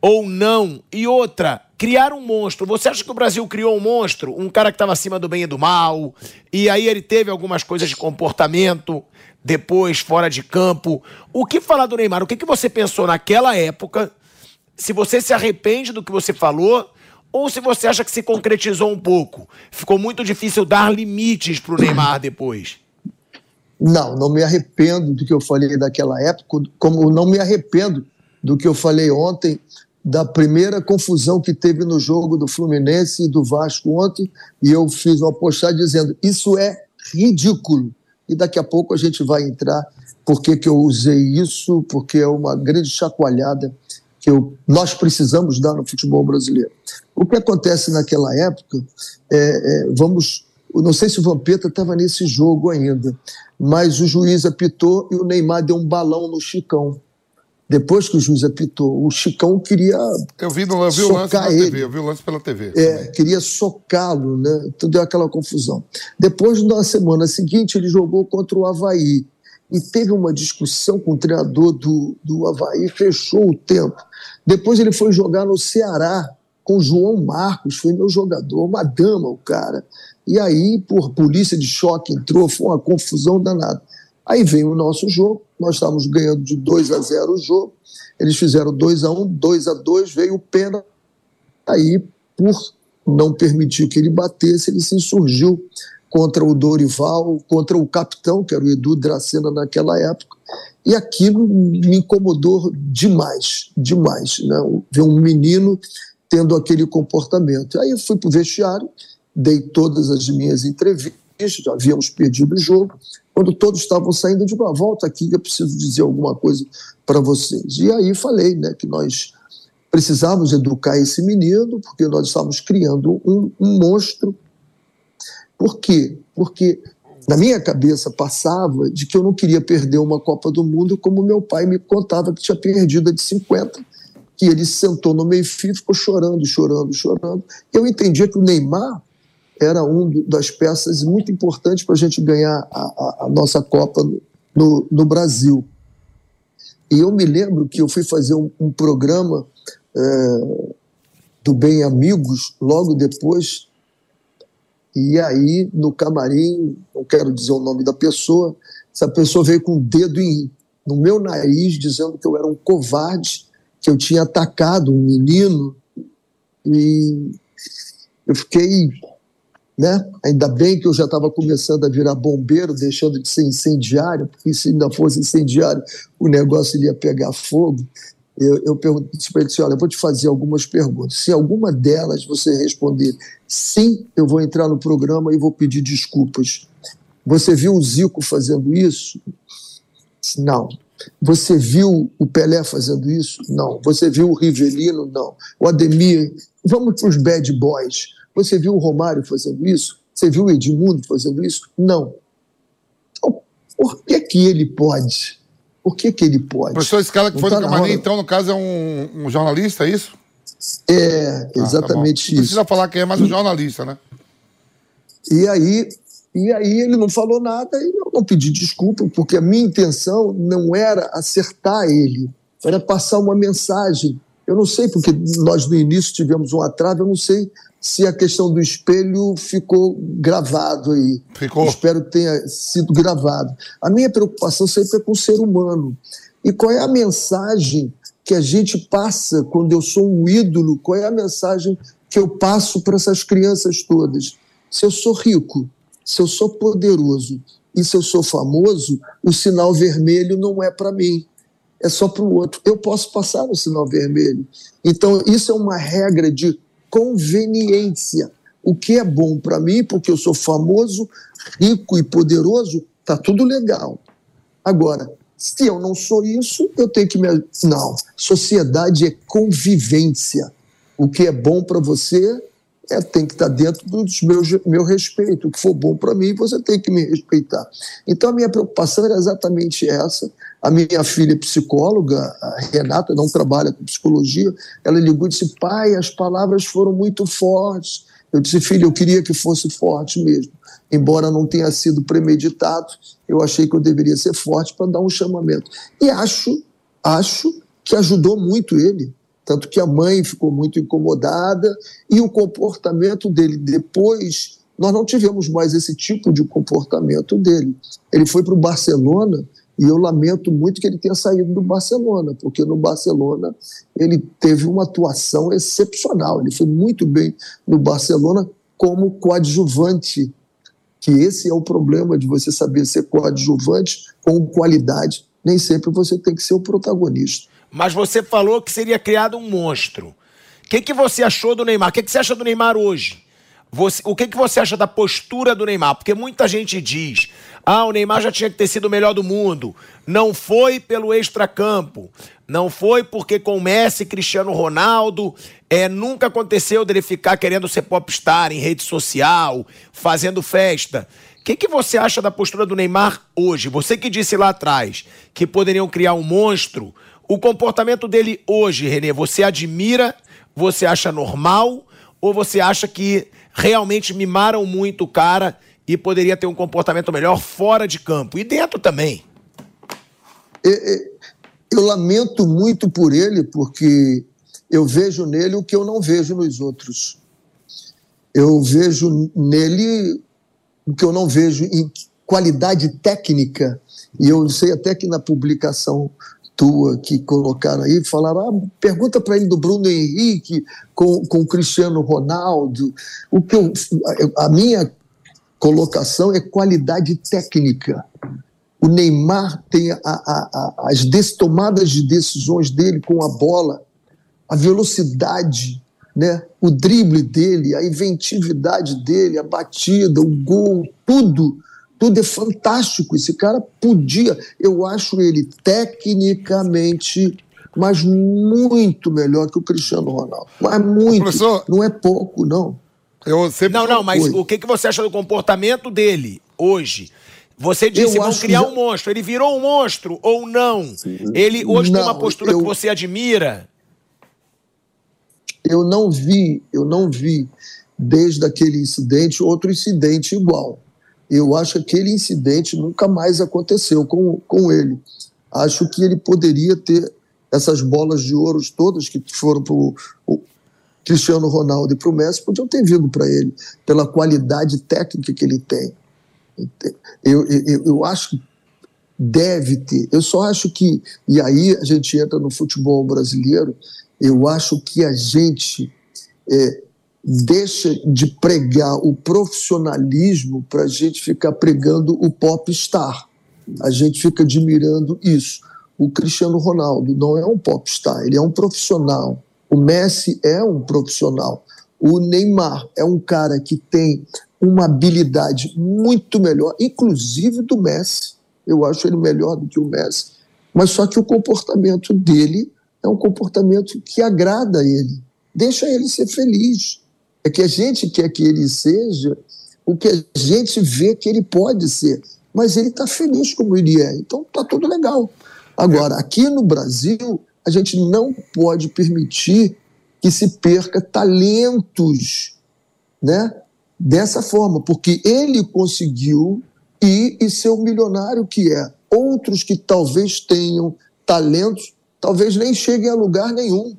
ou não? E outra, criar um monstro. Você acha que o Brasil criou um monstro? Um cara que estava acima do bem e do mal, e aí ele teve algumas coisas de comportamento depois fora de campo. O que falar do Neymar? O que, que você pensou naquela época? Se você se arrepende do que você falou ou se você acha que se concretizou um pouco? Ficou muito difícil dar limites para o Neymar depois. Não, não me arrependo do que eu falei daquela época, como não me arrependo do que eu falei ontem da primeira confusão que teve no jogo do Fluminense e do Vasco ontem, e eu fiz uma postagem dizendo: isso é ridículo e daqui a pouco a gente vai entrar por que, que eu usei isso, porque é uma grande chacoalhada que eu, nós precisamos dar no futebol brasileiro. O que acontece naquela época, é, é, vamos, não sei se o Vampeta estava nesse jogo ainda, mas o juiz apitou e o Neymar deu um balão no Chicão. Depois que o juiz apitou, o Chicão queria. Eu vi, no, eu vi o lance pela ele. TV, eu vi o lance pela TV. É, queria socá-lo, né? Então deu aquela confusão. Depois, na semana seguinte, ele jogou contra o Havaí. E teve uma discussão com o treinador do, do Havaí, fechou o tempo. Depois ele foi jogar no Ceará com o João Marcos, foi meu jogador, uma dama o cara. E aí, por polícia de choque, entrou, foi uma confusão danada. Aí veio o nosso jogo, nós estávamos ganhando de 2 a 0 o jogo, eles fizeram 2 a 1 2 a 2 veio o pênalti. Aí, por não permitir que ele batesse, ele se insurgiu contra o Dorival, contra o capitão, que era o Edu Dracena naquela época, e aquilo me incomodou demais, demais, né? ver um menino tendo aquele comportamento. Aí eu fui para o vestiário, dei todas as minhas entrevistas, já havíamos perdido o jogo, quando todos estavam saindo, eu digo, ah, volta aqui eu preciso dizer alguma coisa para vocês. E aí falei né, que nós precisávamos educar esse menino, porque nós estávamos criando um, um monstro. Por quê? Porque na minha cabeça passava de que eu não queria perder uma Copa do Mundo como meu pai me contava que tinha perdido a de 50, que ele sentou no meio-fio e ficou chorando, chorando, chorando. Eu entendia que o Neymar era uma das peças muito importantes para a gente ganhar a, a, a nossa Copa no, no, Brasil. E eu me lembro que eu fui fazer um, um programa é, do Bem Amigos logo depois, e aí no camarim, não quero dizer o nome da pessoa, essa pessoa veio com o dedo em, no meu nariz, dizendo que eu era um covarde, que eu tinha atacado um menino, e eu fiquei né? Ainda bem que eu já estava começando a virar bombeiro, deixando de ser incendiário, porque se ainda fosse incendiário, o negócio ia pegar fogo. Eu, eu perguntei para ele assim, olha, eu vou te fazer algumas perguntas. Se alguma delas você responder sim, eu vou entrar no programa e vou pedir desculpas. Você viu o Zico fazendo isso? Não. Você viu o Pelé fazendo isso? Não. Você viu o Rivelino? Não. O Ademir? Vamos para os bad boys você viu o Romário fazendo isso? Você viu o Edmundo fazendo isso? Não. Então, por que, que ele pode? Por que, que ele pode? Professor, esse cara que foi tá do camarim, então, no caso, é um, um jornalista, é isso? É, exatamente ah, tá isso. Não precisa falar quem é, mas um jornalista, né? E aí, E aí ele não falou nada e eu não pedi desculpa, porque a minha intenção não era acertar ele, era passar uma mensagem. Eu não sei, porque nós no início tivemos um atraso, eu não sei se a questão do espelho ficou gravado aí. Ficou. Espero que tenha sido gravado. A minha preocupação sempre é com o ser humano. E qual é a mensagem que a gente passa quando eu sou um ídolo? Qual é a mensagem que eu passo para essas crianças todas? Se eu sou rico, se eu sou poderoso e se eu sou famoso, o sinal vermelho não é para mim, é só para o outro. Eu posso passar no sinal vermelho. Então, isso é uma regra de conveniência. O que é bom para mim, porque eu sou famoso, rico e poderoso, tá tudo legal. Agora, se eu não sou isso, eu tenho que me. Não. Sociedade é convivência. O que é bom para você é, tem que estar dentro do meu, meu respeito. O que for bom para mim, você tem que me respeitar. Então, a minha preocupação era exatamente essa. A minha filha é psicóloga, a Renata, não trabalha com psicologia, ela ligou e disse: pai, as palavras foram muito fortes. Eu disse, filha, eu queria que fosse forte mesmo. Embora não tenha sido premeditado, eu achei que eu deveria ser forte para dar um chamamento. E acho, acho que ajudou muito ele. Tanto que a mãe ficou muito incomodada e o comportamento dele depois, nós não tivemos mais esse tipo de comportamento dele. Ele foi para o Barcelona e eu lamento muito que ele tenha saído do Barcelona, porque no Barcelona ele teve uma atuação excepcional. Ele foi muito bem no Barcelona como coadjuvante, que esse é o problema de você saber ser coadjuvante com qualidade. Nem sempre você tem que ser o protagonista. Mas você falou que seria criado um monstro. O que, que você achou do Neymar? O que, que você acha do Neymar hoje? Você, o que, que você acha da postura do Neymar? Porque muita gente diz: ah, o Neymar já tinha que ter sido o melhor do mundo. Não foi pelo extracampo. Não foi porque com Messi Cristiano Ronaldo é, nunca aconteceu dele ficar querendo ser popstar em rede social, fazendo festa. O que, que você acha da postura do Neymar hoje? Você que disse lá atrás que poderiam criar um monstro. O comportamento dele hoje, Renê, você admira? Você acha normal? Ou você acha que realmente mimaram muito o cara e poderia ter um comportamento melhor fora de campo e dentro também. Eu lamento muito por ele, porque eu vejo nele o que eu não vejo nos outros. Eu vejo nele o que eu não vejo em qualidade técnica. E eu sei até que na publicação tua que colocaram aí, falaram: ah, pergunta para ele do Bruno Henrique com, com o Cristiano Ronaldo. O que eu, a minha colocação é qualidade técnica. O Neymar tem a, a, a, as tomadas de decisões dele com a bola, a velocidade, né? o drible dele, a inventividade dele, a batida, o gol, tudo tudo é fantástico. Esse cara podia, eu acho ele tecnicamente, mas muito melhor que o Cristiano Ronaldo. Mas muito. Professor, não é pouco, não. Eu sempre não, não, mas o que, que você acha do comportamento dele hoje? Você disse que vão criar já... um monstro. Ele virou um monstro ou não? Ele hoje não, tem uma postura eu... que você admira? Eu não vi, eu não vi desde aquele incidente outro incidente igual. Eu acho que aquele incidente nunca mais aconteceu com, com ele. Acho que ele poderia ter essas bolas de ouro todas que foram para o Cristiano Ronaldo e para o Messi, podiam ter vindo para ele, pela qualidade técnica que ele tem. Eu, eu, eu acho que deve ter. Eu só acho que, e aí a gente entra no futebol brasileiro, eu acho que a gente é, deixa de pregar o profissionalismo para a gente ficar pregando o popstar. A gente fica admirando isso. O Cristiano Ronaldo não é um popstar, ele é um profissional. O Messi é um profissional. O Neymar é um cara que tem uma habilidade muito melhor, inclusive do Messi. Eu acho ele melhor do que o Messi. Mas só que o comportamento dele é um comportamento que agrada a ele. Deixa ele ser feliz é que a gente quer que ele seja o que a gente vê que ele pode ser. Mas ele está feliz como ele é, então está tudo legal. Agora, aqui no Brasil, a gente não pode permitir que se perca talentos, né? dessa forma, porque ele conseguiu ir e ser o milionário que é. Outros que talvez tenham talentos, talvez nem cheguem a lugar nenhum.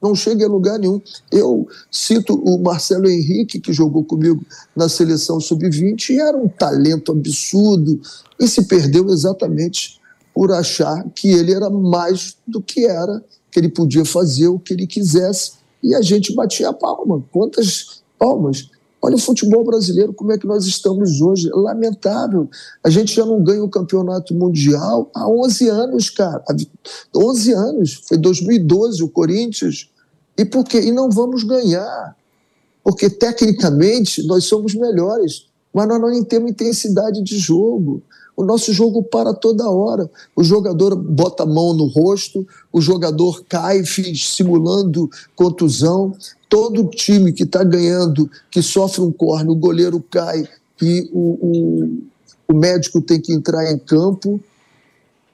Não cheguem a lugar nenhum. Eu cito o Marcelo Henrique, que jogou comigo na seleção sub-20, e era um talento absurdo, e se perdeu exatamente por achar que ele era mais do que era, que ele podia fazer o que ele quisesse, e a gente batia a palma. Quantas palmas? Olha o futebol brasileiro, como é que nós estamos hoje. Lamentável. A gente já não ganha o campeonato mundial há 11 anos, cara. 11 anos. Foi 2012 o Corinthians. E por quê? E não vamos ganhar. Porque tecnicamente nós somos melhores, mas nós não temos intensidade de jogo. O nosso jogo para toda hora. O jogador bota a mão no rosto, o jogador cai simulando contusão. Todo time que está ganhando, que sofre um corne, o goleiro cai e o, o, o médico tem que entrar em campo.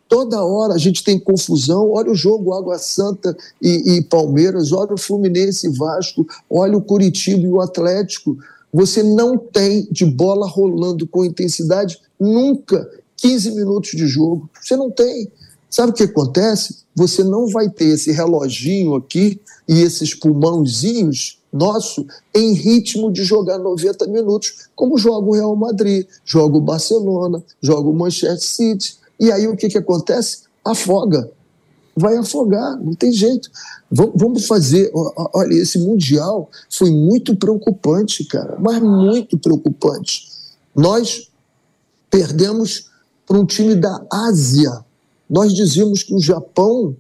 Toda hora a gente tem confusão. Olha o jogo Água Santa e, e Palmeiras, olha o Fluminense e Vasco, olha o Curitiba e o Atlético. Você não tem de bola rolando com intensidade nunca 15 minutos de jogo. Você não tem. Sabe o que acontece? Você não vai ter esse reloginho aqui e esses pulmãozinhos nosso em ritmo de jogar 90 minutos, como joga o Real Madrid, joga o Barcelona, joga o Manchester City. E aí o que, que acontece? Afoga. Vai afogar, não tem jeito. Vamos fazer. Olha, esse Mundial foi muito preocupante, cara, mas muito preocupante. Nós perdemos para um time da Ásia. Nós dizíamos que o Japão,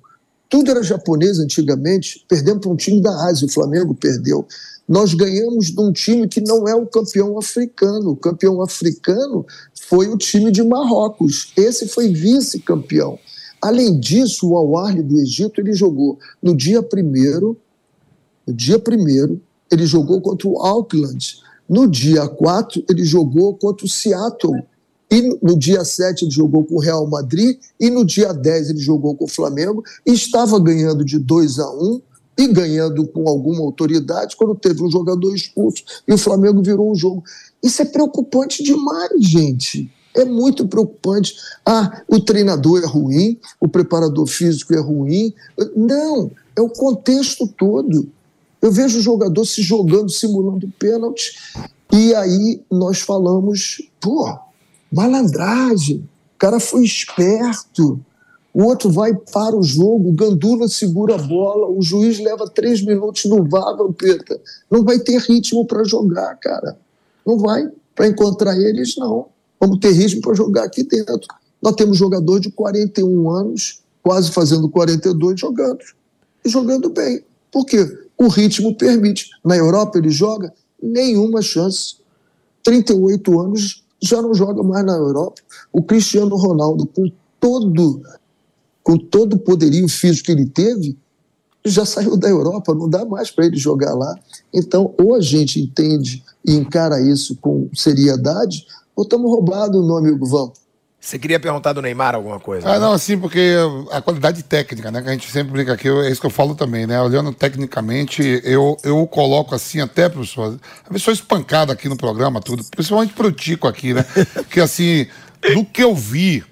tudo era japonês antigamente, perdemos para um time da Ásia, o Flamengo perdeu. Nós ganhamos de um time que não é o campeão africano. O campeão africano foi o time de Marrocos. Esse foi vice-campeão. Além disso, o Al do Egito ele jogou no dia primeiro, no dia primeiro, ele jogou contra o Auckland. No dia 4, ele jogou contra o Seattle. E no dia 7 ele jogou com o Real Madrid, e no dia 10 ele jogou com o Flamengo, e estava ganhando de 2 a 1 e ganhando com alguma autoridade quando teve um jogador expulso e o Flamengo virou um jogo. Isso é preocupante demais, gente. É muito preocupante. Ah, o treinador é ruim, o preparador físico é ruim. Não, é o contexto todo. Eu vejo o jogador se jogando, simulando pênalti, e aí nós falamos, pô, Malandragem. O cara foi esperto. O outro vai para o jogo, o Gandula segura a bola, o juiz leva três minutos no VAR, Vampeta. Não vai ter ritmo para jogar, cara. Não vai. Para encontrar eles, não. Vamos ter ritmo para jogar aqui dentro. Nós temos jogador de 41 anos, quase fazendo 42, jogando. E jogando bem. Por quê? O ritmo permite. Na Europa ele joga nenhuma chance. 38 anos já não joga mais na Europa. O Cristiano Ronaldo, com todo, com todo o poderio físico que ele teve, já saiu da Europa, não dá mais para ele jogar lá. Então, ou a gente entende e encara isso com seriedade, ou estamos roubados, meu amigo Vamos. Você queria perguntar do Neymar alguma coisa? Ah, né? não, assim, porque a qualidade técnica, né? Que a gente sempre brinca aqui, é isso que eu falo também, né? Olhando tecnicamente, eu, eu coloco assim até, professor, a pessoa espancada aqui no programa, tudo, principalmente pro Tico aqui, né? que assim, do que eu vi,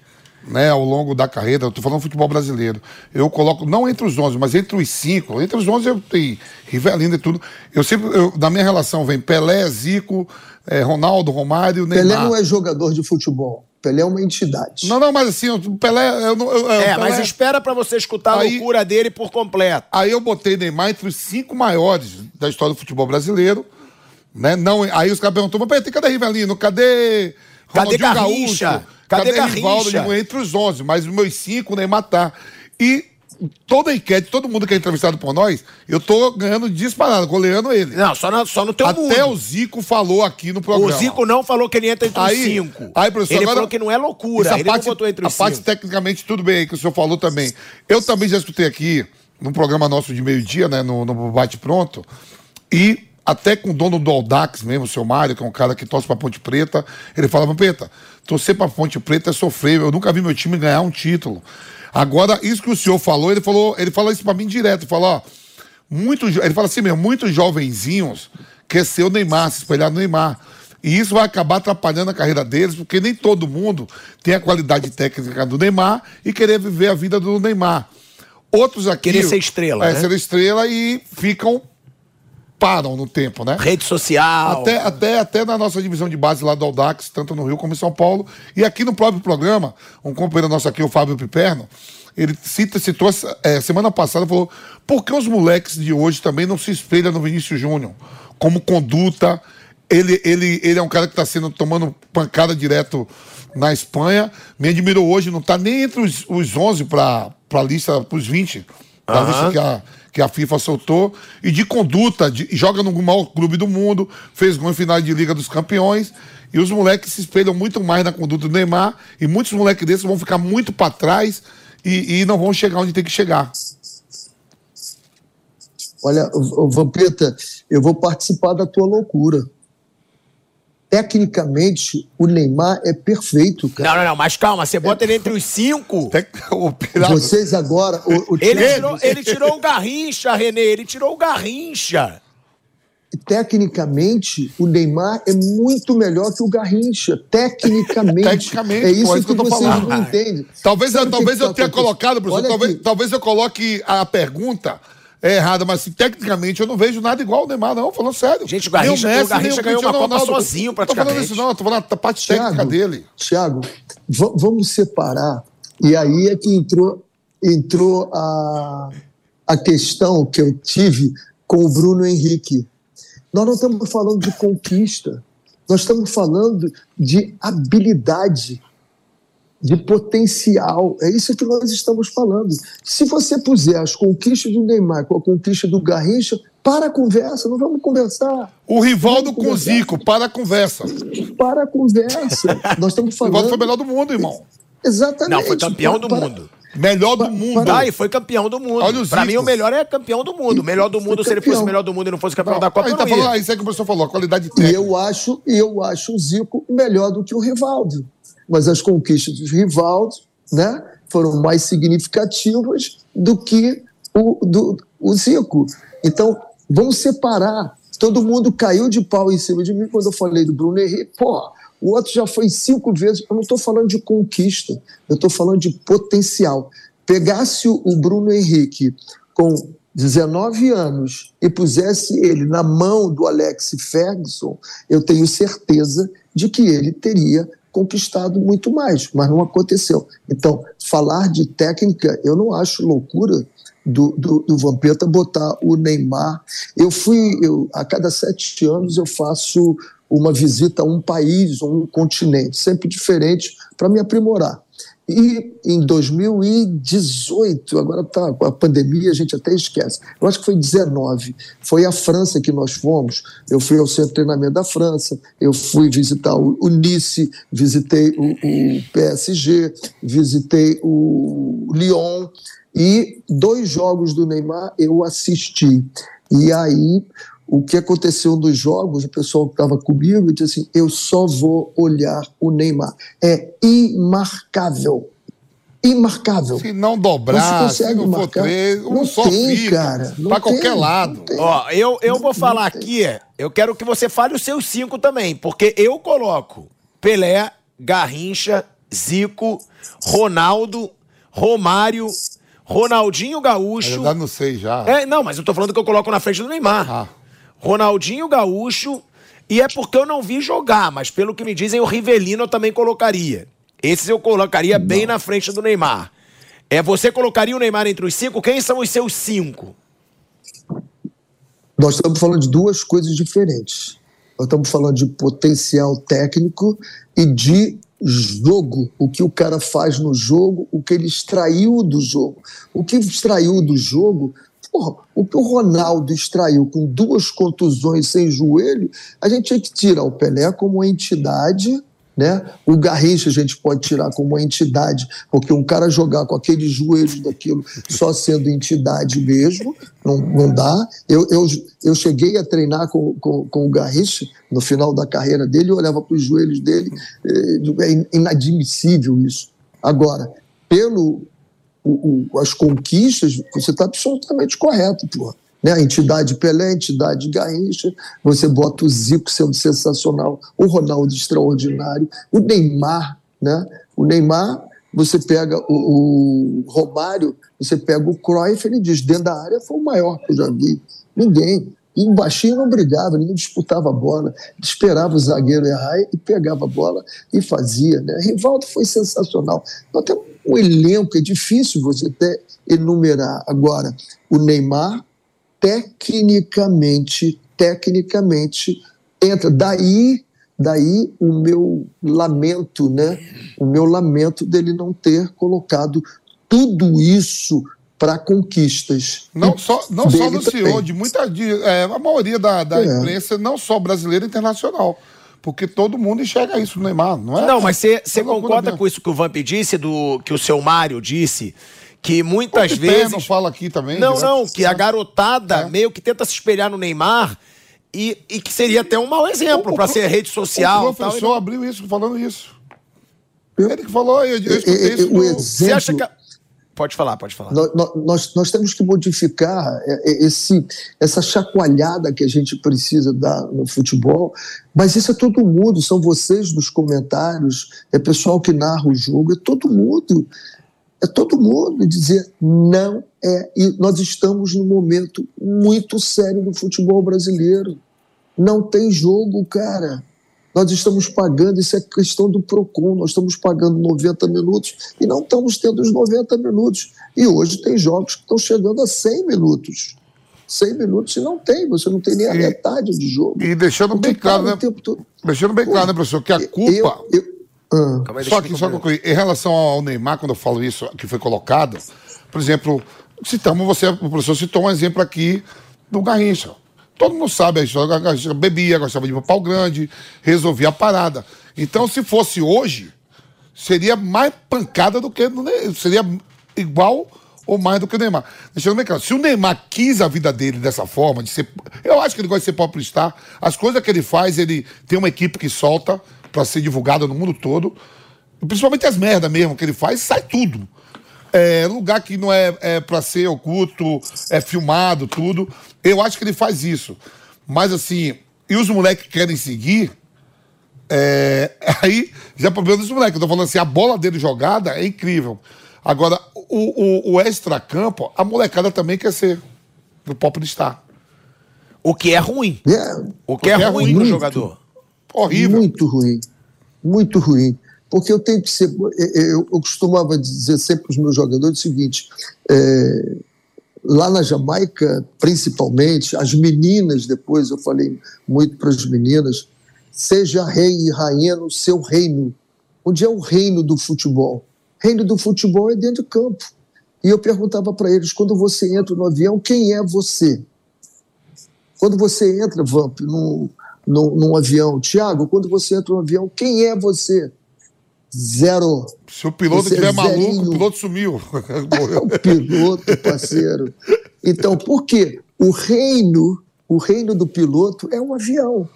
né, ao longo da carreira, eu tô falando futebol brasileiro, eu coloco, não entre os 11, mas entre os 5, entre os 11 eu tenho Rivelino e tudo, eu sempre, eu, na minha relação vem Pelé, Zico, é, Ronaldo, Romário, Neymar. Pelé não é jogador de futebol. Pelé é uma entidade. Não, não, mas assim, o Pelé. Eu, eu, eu, é, Pelé... mas espera para você escutar aí, a loucura dele por completo. Aí eu botei Neymar entre os cinco maiores da história do futebol brasileiro. Né? Não, aí os caras perguntam, mas cadê Rivelino? Cadê. Cadê Garrincha? Gaúcho? Cadê, cadê Rivaldo? Entre os onze, mas os meus cinco, o Neymar tá. E toda a enquete, todo mundo que é entrevistado por nós, eu tô ganhando disparado, goleando ele. Não, só no, só no teu Até mundo. o Zico falou aqui no programa. O Zico não falou que ele entra entre aí, os cinco. Aí, professor, ele agora, falou que não é loucura. Ele parte, não botou entre os a cinco. A parte tecnicamente, tudo bem aí que o senhor falou também. Eu também já escutei aqui, num programa nosso de meio-dia, né, no, no Bate Pronto, e até com o dono do Aldax mesmo, o seu Mário, que é um cara que torce pra Ponte Preta, ele falava, Preta, torcer pra Ponte Preta é sofrer, eu nunca vi meu time ganhar um título. Agora, isso que o senhor falou, ele falou, ele fala isso para mim direto, falou, ó, muito, ele fala assim mesmo, muitos jovenzinhos quer ser o Neymar, se espelhar no Neymar. E isso vai acabar atrapalhando a carreira deles, porque nem todo mundo tem a qualidade técnica do Neymar e querer viver a vida do Neymar. Outros aqui. Querer ser estrela. É, né? ser estrela e ficam. Param no tempo, né? Rede social. Até, até, até na nossa divisão de base lá do Audax, tanto no Rio como em São Paulo. E aqui no próprio programa, um companheiro nosso aqui, o Fábio Piperno, ele cita, citou é, semana passada, falou: por que os moleques de hoje também não se espelham no Vinícius Júnior? Como conduta. Ele, ele, ele é um cara que está sendo tomando pancada direto na Espanha. Me admirou hoje, não está nem entre os, os 11 para a lista, para os 20, para a Aham. lista que a, que a FIFA soltou. E de conduta, de- joga no maior clube do mundo, fez gol em final de Liga dos Campeões. E os moleques se espelham muito mais na conduta do Neymar. E muitos moleques desses vão ficar muito para trás e, e não vão chegar onde tem que chegar. Olha, Vampeta, eu vou participar da tua loucura. Tecnicamente, o Neymar é perfeito, cara. Não, não, não, mas calma, você bota ele entre os cinco. Vocês agora. O, o Ele tirou, ele tirou o Garrincha, Renê, ele tirou o Garrincha. Tecnicamente, o Neymar é muito melhor que o Garrincha. Tecnicamente. Tecnicamente, é isso pô, é isso que, que eu tô vocês falando. não entendem. Talvez, Sabe que talvez que eu tá tenha colocado, professor, Olha talvez, talvez eu coloque a pergunta errada, mas assim, tecnicamente eu não vejo nada igual ao Neymar, não, falando sério. Gente, o Garrincha- Nem o Garrincha nem ganhou uma Copa Ronaldo. sozinho, Não tô falando praticamente. isso não, tô falando da parte técnica Thiago, dele. Tiago, va- vamos separar. E aí é que entrou, entrou a, a questão que eu tive com o Bruno Henrique. Nós não estamos falando de conquista, nós estamos falando de habilidade, de potencial. É isso que nós estamos falando. Se você puser as conquistas do Neymar com a conquista do Garrincha, para a conversa, não vamos conversar. O Rivaldo com o. Zico, para a conversa. O Para a conversa. Nós estamos Rivaldo falando. foi o melhor do mundo, irmão. Exatamente. Não, foi campeão Para- do para- mundo. Melhor do mundo. Ah, e foi campeão do mundo. Olha o pra mim, o melhor é campeão do mundo. O melhor do mundo, se ele fosse o melhor do mundo e não fosse campeão Não, da Copa, tá não falando, ia. ah, isso é que o professor falou, a qualidade E técnica. eu acho, e eu acho o Zico melhor do que o Rivaldo. Mas as conquistas do Rivaldo né, foram mais significativas do que o, do, o Zico. Então, vamos separar. Todo mundo caiu de pau em cima de mim quando eu falei do Bruno Henrique. Pô, o outro já foi cinco vezes. Eu não estou falando de conquista, eu estou falando de potencial. Pegasse o Bruno Henrique com 19 anos e pusesse ele na mão do Alex Ferguson, eu tenho certeza de que ele teria conquistado muito mais, mas não aconteceu. Então, falar de técnica, eu não acho loucura do, do, do Vampeta botar o Neymar. Eu fui, eu, a cada sete anos eu faço uma visita a um país um continente, sempre diferente, para me aprimorar. E em 2018, agora tá com a pandemia, a gente até esquece. Eu acho que foi 19. Foi a França que nós fomos. Eu fui ao centro de treinamento da França, eu fui visitar o, o Nice, visitei o, o PSG, visitei o Lyon e dois jogos do Neymar eu assisti. E aí o que aconteceu nos jogos, o pessoal que estava comigo disse assim: eu só vou olhar o Neymar. É imarcável. Imarcável. Se não Não dobrar, se se consegue não for marcar. três, um Não só tem, fica. cara. Não Pra qualquer tem, lado. não. Ó, eu, eu vou falar aqui, eu quero que você fale os seus cinco também, porque eu coloco Pelé, Garrincha, Zico, Ronaldo, Romário, Ronaldinho Eu Gaúcho. já não sei já. É, não, mas eu tô falando que eu coloco na frente do Neymar. Ah. Ronaldinho Gaúcho, e é porque eu não vi jogar, mas pelo que me dizem, o Rivelino eu também colocaria. Esses eu colocaria bem na frente do Neymar. É, você colocaria o Neymar entre os cinco? Quem são os seus cinco? Nós estamos falando de duas coisas diferentes. Nós estamos falando de potencial técnico e de jogo, o que o cara faz no jogo, o que ele extraiu do jogo. O que extraiu do jogo, porra, o que o Ronaldo extraiu com duas contusões sem joelho, a gente tinha que tirar o Pelé como entidade. Né? O Garrincha a gente pode tirar como uma entidade, porque um cara jogar com aqueles joelhos daquilo só sendo entidade mesmo, não, não dá. Eu, eu, eu cheguei a treinar com, com, com o Garrincha no final da carreira dele, eu olhava para os joelhos dele, eh, é inadmissível isso. Agora, pelo o, o, as conquistas, você está absolutamente correto, porra. né? A entidade Pelé, a entidade Garrincha, você bota o Zico sendo sensacional, o Ronaldo extraordinário, o Neymar, né? O Neymar, você pega o, o Romário, você pega o Cruyff, ele diz, dentro da área foi o maior que eu já vi. Ninguém. E o baixinho não brigava, ninguém disputava a bola, esperava o zagueiro errar e pegava a bola e fazia. Né? Rivaldo foi sensacional. Nós temos um elenco, é difícil você até enumerar. Agora, o Neymar, tecnicamente, tecnicamente, entra. Daí, daí o meu lamento, né? O meu lamento dele não ter colocado tudo isso para conquistas. Não só, não só do senhor, de muita. De, é, a maioria da, da é. imprensa, não só brasileira e internacional. Porque todo mundo enxerga isso no Neymar, não é? Não, mas você concorda com isso que o Vamp disse, do, que o seu Mário disse? Que muitas o vezes. não fala aqui também. Não, não, que a garotada é. meio que tenta se espelhar no Neymar e, e que seria até um mau exemplo para ser rede social. O professor tal, abriu isso, falando isso. Ele que falou, eu, eu escutei isso. O exemplo... Você acha que. Pode falar, pode falar. Nós, nós, nós, temos que modificar esse, essa chacoalhada que a gente precisa dar no futebol, mas isso é todo mundo, são vocês nos comentários, é pessoal que narra o jogo, é todo mundo. É todo mundo dizer não é. E nós estamos num momento muito sério do futebol brasileiro. Não tem jogo, cara. Nós estamos pagando, isso é questão do PROCON, nós estamos pagando 90 minutos e não estamos tendo os 90 minutos. E hoje tem jogos que estão chegando a 100 minutos. 100 minutos e não tem, você não tem nem a e, metade de jogo. E deixando bem claro, né? Deixando bem claro, né, professor, que a culpa. Eu, eu, ah. Só que, só concluir, em relação ao Neymar, quando eu falo isso, que foi colocado, por exemplo, citamos você, o professor citou um exemplo aqui do Garrincha. Todo mundo sabe a história. Bebia, gostava de ir pau grande, resolvia a parada. Então, se fosse hoje, seria mais pancada do que. Seria igual ou mais do que o Neymar. Deixando bem claro, se o Neymar quis a vida dele dessa forma, de ser. Eu acho que ele gosta de ser popstar. As coisas que ele faz, ele tem uma equipe que solta para ser divulgada no mundo todo. Principalmente as merdas mesmo que ele faz, sai tudo é, lugar que não é, é para ser oculto, é filmado, tudo. Eu acho que ele faz isso. Mas assim, e os moleques querem seguir, é, aí já é problema dos moleques. Eu tô falando assim, a bola dele jogada é incrível. Agora, o, o, o extra-campo, a molecada também quer ser do pop estar. O que é ruim. É, o que é, é ruim, ruim pro jogador. Horrível. Muito ruim. Muito ruim porque eu tenho que ser. Eu, eu costumava dizer sempre para os meus jogadores o seguinte: é, lá na Jamaica, principalmente, as meninas, depois eu falei muito para as meninas, seja rei e rainha no seu reino. Onde é o reino do futebol? Reino do futebol é dentro do campo. E eu perguntava para eles: quando você entra no avião, quem é você? Quando você entra, Vamp, num, num, num avião, Tiago, quando você entra no avião, quem é você? Zero. Se o piloto estiver maluco, o piloto sumiu. o piloto, parceiro. Então, por quê? O reino, o reino do piloto é um avião.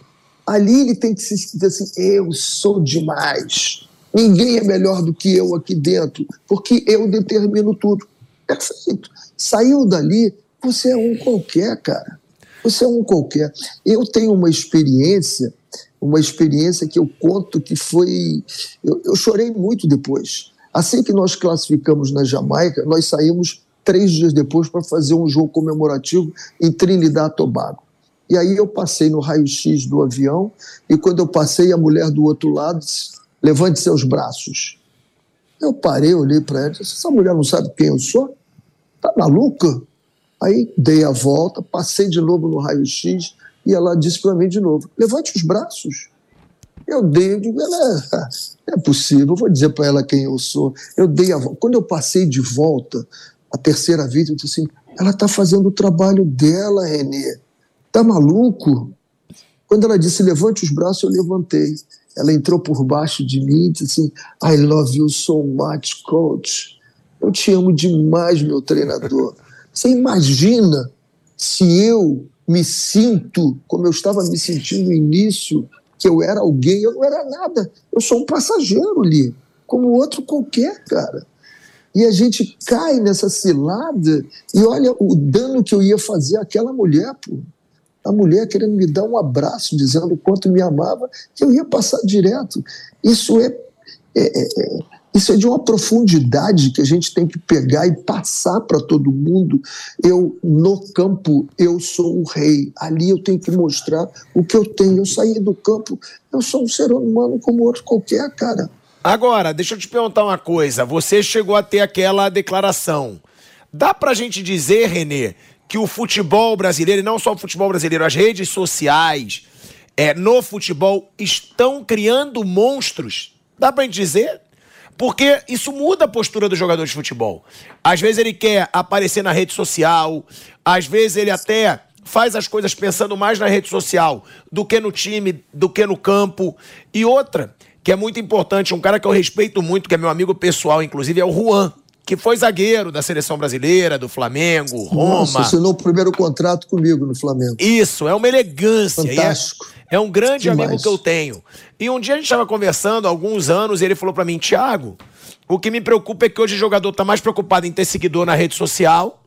Ali ele tem que se dizer assim: eu sou demais. Ninguém é melhor do que eu aqui dentro, porque eu determino tudo. Perfeito. Saiu dali, você é um qualquer, cara. Você é um qualquer. Eu tenho uma experiência uma experiência que eu conto que foi. Eu, eu, chorei muito depois. Assim que nós classificamos na Jamaica, nós saímos três dias depois para fazer um jogo comemorativo em Trinidad Tobago. E aí eu passei no raio-x do avião, e quando eu passei, a mulher do outro lado disse: levante seus braços. Eu parei, olhei para ela e disse: essa mulher não sabe quem eu sou? Tá maluca? Aí dei a volta, passei de novo no raio-x, e ela disse para mim de novo: levante os braços. Eu dei, eu digo, ela é, é possível, vou dizer para ela quem eu sou. Eu dei a volta. Quando eu passei de volta, a terceira vez, eu disse assim: ela está fazendo o trabalho dela, Renê. Tá maluco? Quando ela disse levante os braços, eu levantei. Ela entrou por baixo de mim e disse assim: I love you so much, coach. Eu te amo demais, meu treinador. Você imagina se eu me sinto como eu estava me sentindo no início, que eu era alguém, eu não era nada. Eu sou um passageiro ali, como outro qualquer, cara. E a gente cai nessa cilada e olha o dano que eu ia fazer àquela mulher, pô. A mulher querendo me dar um abraço, dizendo o quanto me amava, que eu ia passar direto. Isso é, é, é, é isso é de uma profundidade que a gente tem que pegar e passar para todo mundo. Eu, no campo, eu sou o rei. Ali eu tenho que mostrar o que eu tenho. Eu saí do campo, eu sou um ser humano como outro qualquer, cara. Agora, deixa eu te perguntar uma coisa. Você chegou a ter aquela declaração. Dá pra gente dizer, Renê, que o futebol brasileiro, e não só o futebol brasileiro, as redes sociais é, no futebol estão criando monstros? Dá pra gente dizer? Porque isso muda a postura do jogador de futebol. Às vezes ele quer aparecer na rede social, às vezes ele até faz as coisas pensando mais na rede social do que no time, do que no campo. E outra, que é muito importante, um cara que eu respeito muito, que é meu amigo pessoal, inclusive, é o Juan que foi zagueiro da seleção brasileira, do Flamengo, Roma. Nossa, assinou o primeiro contrato comigo no Flamengo. Isso, é uma elegância. É Fantástico. É, é um grande Demais. amigo que eu tenho. E um dia a gente estava conversando, há alguns anos, e ele falou para mim, Thiago, o que me preocupa é que hoje o jogador está mais preocupado em ter seguidor na rede social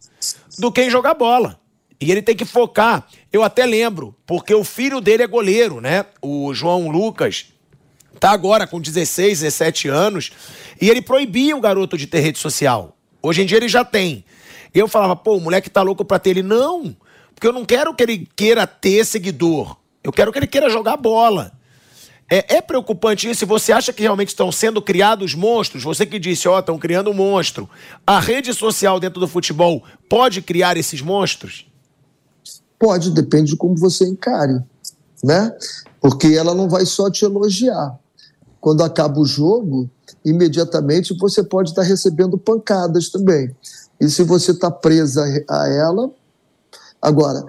do que em jogar bola. E ele tem que focar. Eu até lembro, porque o filho dele é goleiro, né? O João Lucas tá agora com 16, 17 anos, e ele proibia o garoto de ter rede social. Hoje em dia ele já tem. E eu falava, pô, o moleque tá louco pra ter ele. Não, porque eu não quero que ele queira ter seguidor. Eu quero que ele queira jogar bola. É, é preocupante isso? Você acha que realmente estão sendo criados monstros? Você que disse, ó, oh, estão criando um monstro. A rede social dentro do futebol pode criar esses monstros? Pode, depende de como você encare, né? Porque ela não vai só te elogiar. Quando acaba o jogo, imediatamente você pode estar recebendo pancadas também. E se você está presa a ela, agora,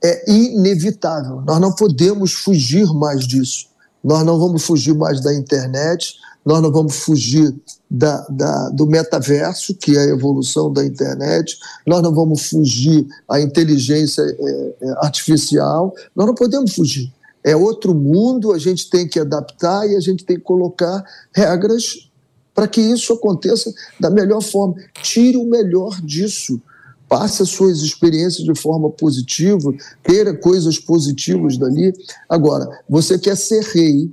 é inevitável, nós não podemos fugir mais disso. Nós não vamos fugir mais da internet, nós não vamos fugir da, da, do metaverso, que é a evolução da internet, nós não vamos fugir à inteligência é, é artificial, nós não podemos fugir. É outro mundo, a gente tem que adaptar e a gente tem que colocar regras para que isso aconteça da melhor forma. Tire o melhor disso. Passe as suas experiências de forma positiva, queira coisas positivas dali. Agora, você quer ser rei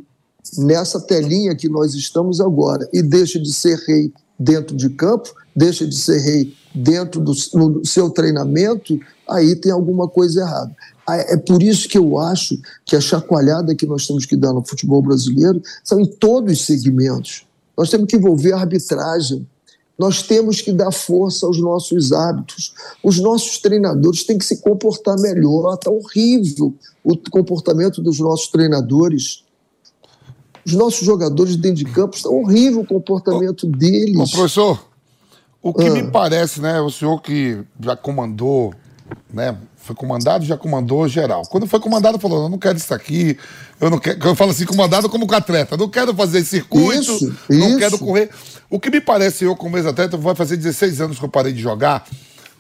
nessa telinha que nós estamos agora e deixa de ser rei dentro de campo, deixa de ser rei dentro do seu treinamento, aí tem alguma coisa errada. É por isso que eu acho que a chacoalhada que nós temos que dar no futebol brasileiro são em todos os segmentos. Nós temos que envolver a arbitragem. Nós temos que dar força aos nossos hábitos. Os nossos treinadores têm que se comportar melhor. Está horrível o comportamento dos nossos treinadores. Os nossos jogadores dentro de campo está horrível o comportamento ô, deles. Ô, professor, o que ah. me parece, né? O senhor que já comandou, né? Foi comandado, já comandou geral. Quando foi comandado, falou: eu não quero isso aqui, eu não quero. Eu falo assim, comandado como atleta, não quero fazer circuito, isso, não isso. quero correr. O que me parece, eu, como ex-atleta, vai fazer 16 anos que eu parei de jogar.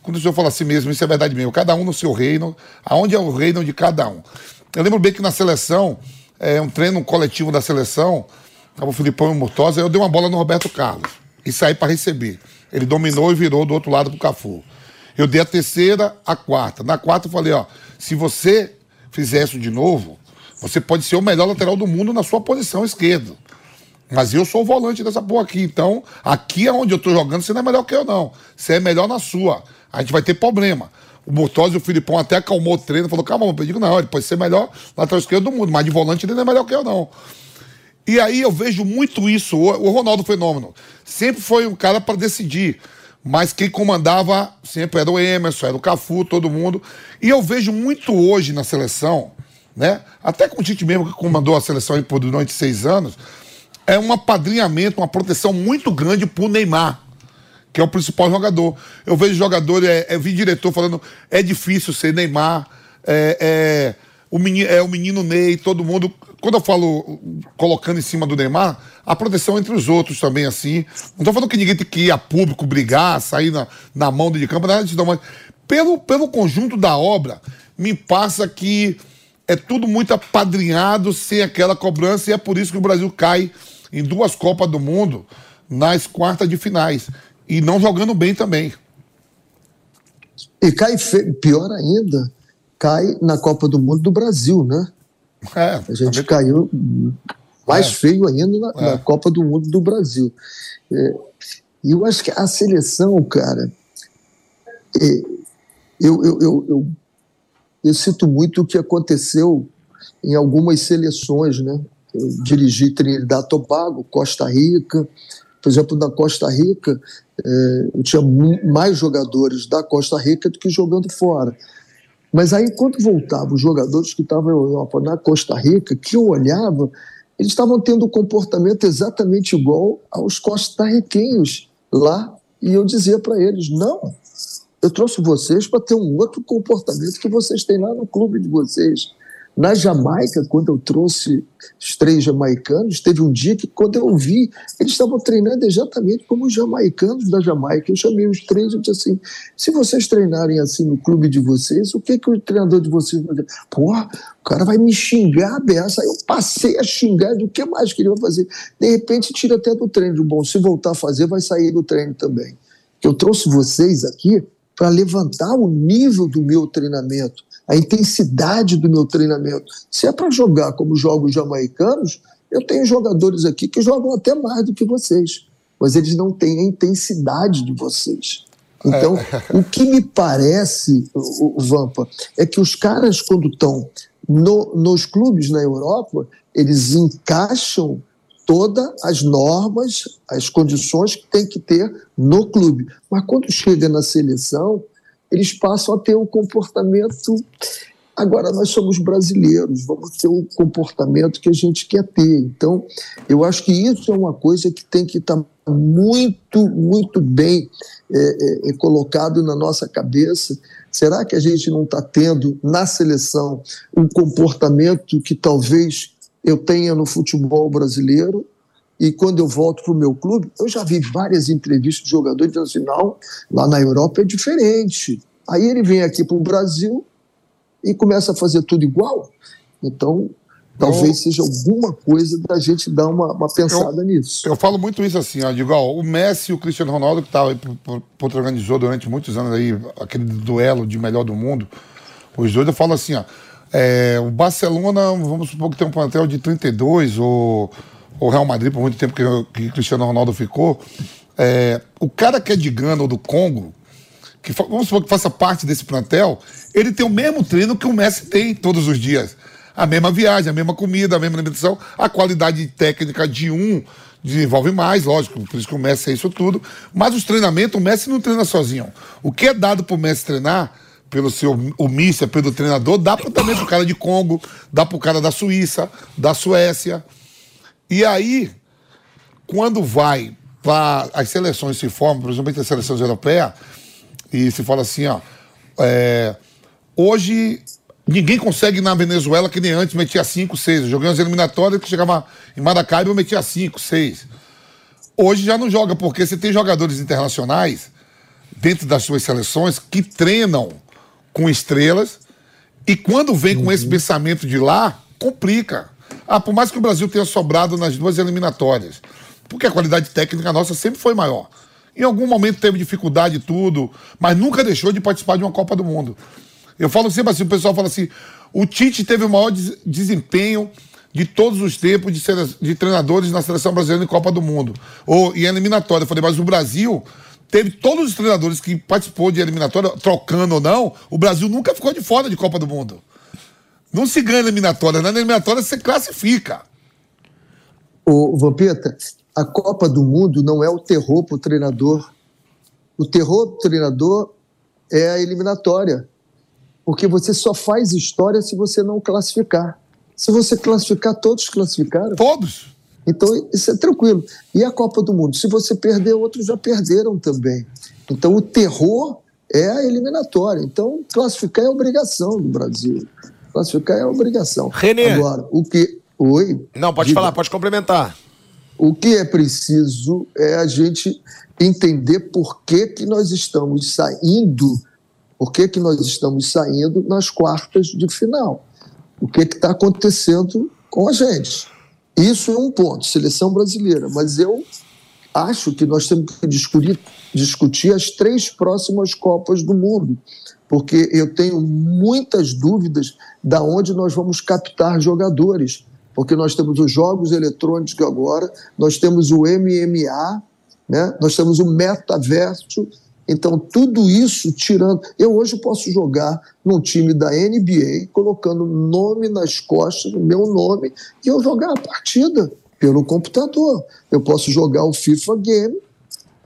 Quando o senhor fala assim mesmo, isso é verdade mesmo. Cada um no seu reino, aonde é o reino de cada um. Eu lembro bem que na seleção, é, um treino coletivo da seleção, tava o Filipão e o Murtosa, eu dei uma bola no Roberto Carlos e saí para receber. Ele dominou e virou do outro lado pro Cafu. Eu dei a terceira, a quarta. Na quarta eu falei, ó, se você fizer isso de novo, você pode ser o melhor lateral do mundo na sua posição esquerda. Mas eu sou o volante dessa porra aqui. Então, aqui é onde eu tô jogando, você não é melhor que eu, não. Você é melhor na sua. A gente vai ter problema. O Bortosi e o Filipão até acalmou o treino, falou: calma, eu digo, não, ele pode ser melhor lateral esquerdo do mundo, mas de volante ele não é melhor que eu, não. E aí eu vejo muito isso. O Ronaldo Fenômeno sempre foi um cara para decidir. Mas quem comandava sempre era o Emerson, era o Cafu, todo mundo. E eu vejo muito hoje na seleção, né? Até com o Tite mesmo, que comandou a seleção por durante seis anos, é um apadrinhamento, uma proteção muito grande pro Neymar que é o principal jogador. Eu vejo jogador, é, eu vi diretor falando, é difícil ser Neymar, é, é, o menino, é o menino Ney, todo mundo. Quando eu falo colocando em cima do Neymar, a proteção entre os outros também, assim. Não estou falando que ninguém tem que ir a público brigar, sair na, na mão de campo, nada disso, não, mas pelo, pelo conjunto da obra, me passa que é tudo muito apadrinhado, sem aquela cobrança, e é por isso que o Brasil cai em duas Copas do Mundo nas quartas de finais. e não jogando bem também. E cai, pior ainda, cai na Copa do Mundo do Brasil, né? É, a gente caiu mais é. feio ainda na, é. na, Copa do Mundo do Brasil. É, e eu acho que a seleção, cara, é, eu, eu, eu, eu, eu cito muito o que aconteceu em algumas seleções, né? Eu dirigi Trinidad Tobago, Costa Rica. Por exemplo, na Costa Rica, é, eu tinha mais jogadores da Costa Rica do que jogando fora. Mas aí, quando voltavam os jogadores que estavam na Costa Rica, que eu olhava, eles estavam tendo um comportamento exatamente igual aos costarriquenhos lá. E eu dizia para eles: não, eu trouxe vocês para ter um outro comportamento que vocês têm lá no clube de vocês. Na Jamaica, quando eu trouxe os três jamaicanos, teve um dia que, quando eu vi, eles estavam treinando exatamente como os jamaicanos da Jamaica. Eu chamei os três e disse assim: se vocês treinarem assim no clube de vocês, o que, que o treinador de vocês vai fazer? Porra, o cara vai me xingar beça. Eu passei a xingar do que mais que ele vai fazer. De repente, tira até do treino. Bom, se voltar a fazer, vai sair do treino também. Eu trouxe vocês aqui para levantar o nível do meu treinamento a intensidade do meu treinamento. Se é para jogar como jogam os jamaicanos, eu tenho jogadores aqui que jogam até mais do que vocês, mas eles não têm a intensidade de vocês. Então, é. o que me parece, o, Vampa, é que os caras, quando estão no, nos clubes na Europa, eles encaixam todas as normas, as condições que tem que ter no clube. Mas quando chega na seleção, eles passam a ter um comportamento. Agora, nós somos brasileiros, vamos ter o um comportamento que a gente quer ter. Então, eu acho que isso é uma coisa que tem que estar muito, muito bem é, é, é colocado na nossa cabeça. Será que a gente não está tendo na seleção um comportamento que talvez eu tenha no futebol brasileiro? E quando eu volto para o meu clube, eu já vi várias entrevistas de jogadores dizendo assim: não, lá na Europa é diferente. Aí ele vem aqui para o Brasil e começa a fazer tudo igual. Então, talvez eu, seja alguma coisa da gente dar uma, uma pensada eu, nisso. Eu falo muito isso assim, ó, digo, ó, o Messi e o Cristiano Ronaldo, que tava, organizou durante muitos anos aí aquele duelo de melhor do mundo, os dois eu falo assim, ó, é, o Barcelona, vamos supor que tem um plantel de 32 ou o Real Madrid por muito tempo que, que Cristiano Ronaldo ficou. É, o cara que é de Gana ou do Congo, que vamos supor que faça parte desse plantel, ele tem o mesmo treino que o Messi tem todos os dias. A mesma viagem, a mesma comida, a mesma alimentação, a qualidade técnica de um desenvolve mais, lógico, por isso que o Messi é isso tudo. Mas os treinamentos, o Messi não treina sozinho. O que é dado para o Messi treinar, pelo seu o mícia, pelo treinador, dá pra, também o cara de Congo, dá para o cara da Suíça, da Suécia. E aí, quando vai para as seleções se formam, principalmente as seleções europeias, e se fala assim, ó, é, hoje ninguém consegue na Venezuela que nem antes metia 5, 6. Eu joguei umas eliminatórias que chegava em Maracaibo eu metia 5, 6. Hoje já não joga, porque você tem jogadores internacionais dentro das suas seleções que treinam com estrelas e quando vem uhum. com esse pensamento de lá, complica. Ah, por mais que o Brasil tenha sobrado nas duas eliminatórias, porque a qualidade técnica nossa sempre foi maior. Em algum momento teve dificuldade e tudo, mas nunca deixou de participar de uma Copa do Mundo. Eu falo sempre assim, o pessoal fala assim, o Tite teve o maior des desempenho de todos os tempos de, de, treinadores na seleção brasileira em Copa do Mundo. Ou em eliminatória. Eu falei, mas o Brasil teve todos os treinadores que participou de eliminatória, trocando ou não, o Brasil nunca ficou de fora de Copa do Mundo. Não se ganha eliminatória, na eliminatória você classifica. O Vampeta, a Copa do Mundo não é o terror para o treinador. O terror do treinador é a eliminatória. Porque você só faz história se você não classificar. Se você classificar, todos classificaram. Todos. Então, isso é tranquilo. E a Copa do Mundo? Se você perder, outros já perderam também. Então, o terror é a eliminatória. Então, classificar é obrigação do Brasil. Classificar é obrigação. Renê. Agora, o que. Oi? Não, pode diga. falar, pode complementar. O que é preciso é a gente entender por que, que nós estamos saindo, por que, que nós estamos saindo nas quartas de final. O que está acontecendo com a gente. Isso é um ponto, seleção brasileira. Mas eu acho que nós temos que discutir, discutir as três próximas Copas do Mundo, porque eu tenho muitas dúvidas da onde nós vamos captar jogadores, porque nós temos os jogos eletrônicos agora, nós temos o MMA, né? nós temos o metaverso, então, tudo isso tirando. Eu hoje posso jogar num time da NBA, colocando nome nas costas, meu nome, e eu jogar a partida pelo computador. Eu posso jogar o FIFA Game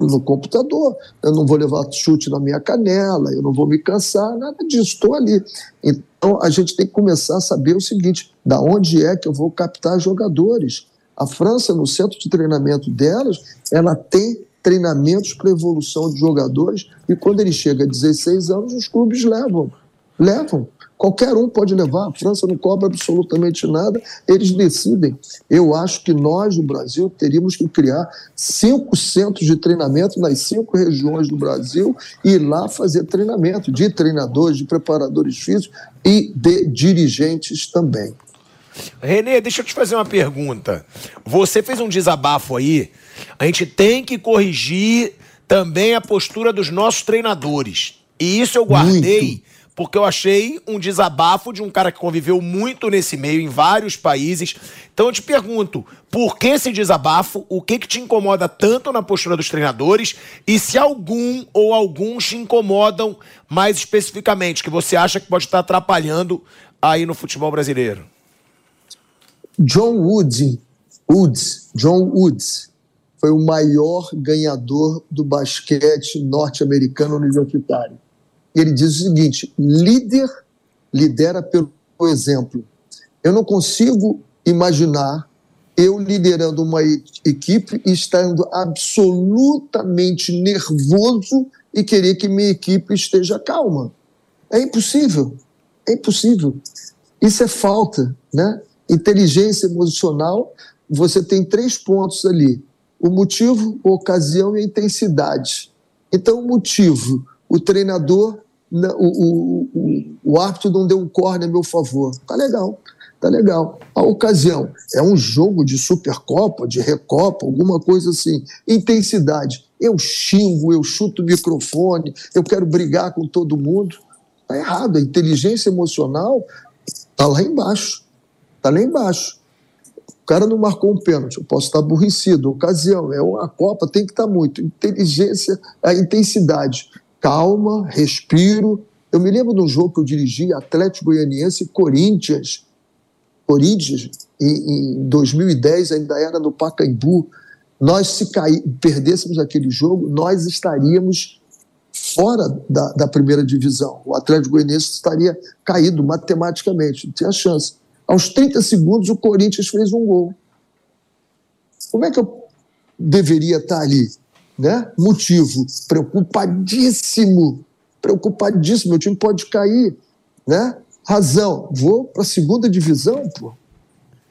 no computador. Eu não vou levar chute na minha canela, eu não vou me cansar, nada disso, estou ali. Então a gente tem que começar a saber o seguinte: da onde é que eu vou captar jogadores? A França, no centro de treinamento delas, ela tem treinamentos para evolução de jogadores e quando ele chega a 16 anos, os clubes levam. Levam. Qualquer um pode levar, a França não cobra absolutamente nada, eles decidem. Eu acho que nós, no Brasil, teríamos que criar cinco centros de treinamento nas cinco regiões do Brasil e ir lá fazer treinamento de treinadores, de preparadores físicos e de dirigentes também. Renê, deixa eu te fazer uma pergunta. Você fez um desabafo aí. A gente tem que corrigir também a postura dos nossos treinadores. E isso eu guardei. Muito porque eu achei um desabafo de um cara que conviveu muito nesse meio, em vários países. Então eu te pergunto, por que esse desabafo? O que, que te incomoda tanto na postura dos treinadores? E se algum ou alguns te incomodam mais especificamente, que você acha que pode estar atrapalhando aí no futebol brasileiro? John Woods, Woods, John Woods, foi o maior ganhador do basquete norte-americano universitário ele diz o seguinte: líder lidera pelo exemplo. Eu não consigo imaginar eu liderando uma equipe e estando absolutamente nervoso e querer que minha equipe esteja calma. É impossível. É impossível. Isso é falta, né? Inteligência emocional, você tem três pontos ali: o motivo, a ocasião e a intensidade. Então, o motivo, o treinador o, o, o árbitro não deu um corner a meu favor. Tá legal, tá legal. A ocasião é um jogo de Supercopa, de Recopa, alguma coisa assim. Intensidade. Eu xingo, eu chuto o microfone, eu quero brigar com todo mundo. Tá errado. A inteligência emocional tá lá embaixo. Tá lá embaixo. O cara não marcou um pênalti, eu posso estar aborrecido. Ocasião, é uma Copa, tem que estar muito. Inteligência, a intensidade calma, respiro. Eu me lembro de um jogo que eu dirigi, Atlético Goianiense e Corinthians. Corinthians, em, em 2010, ainda era no Pacaembu. Nós, se caí, perdêssemos aquele jogo, nós estaríamos fora da, da, primeira divisão. O Atlético Goianiense estaria caído matematicamente, não tinha chance. Aos 30 segundos, o Corinthians fez um gol. Como é que eu deveria estar ali? Né? Motivo, preocupadíssimo, preocupadíssimo, meu time pode cair, né? Razão, vou para a segunda divisão, pô.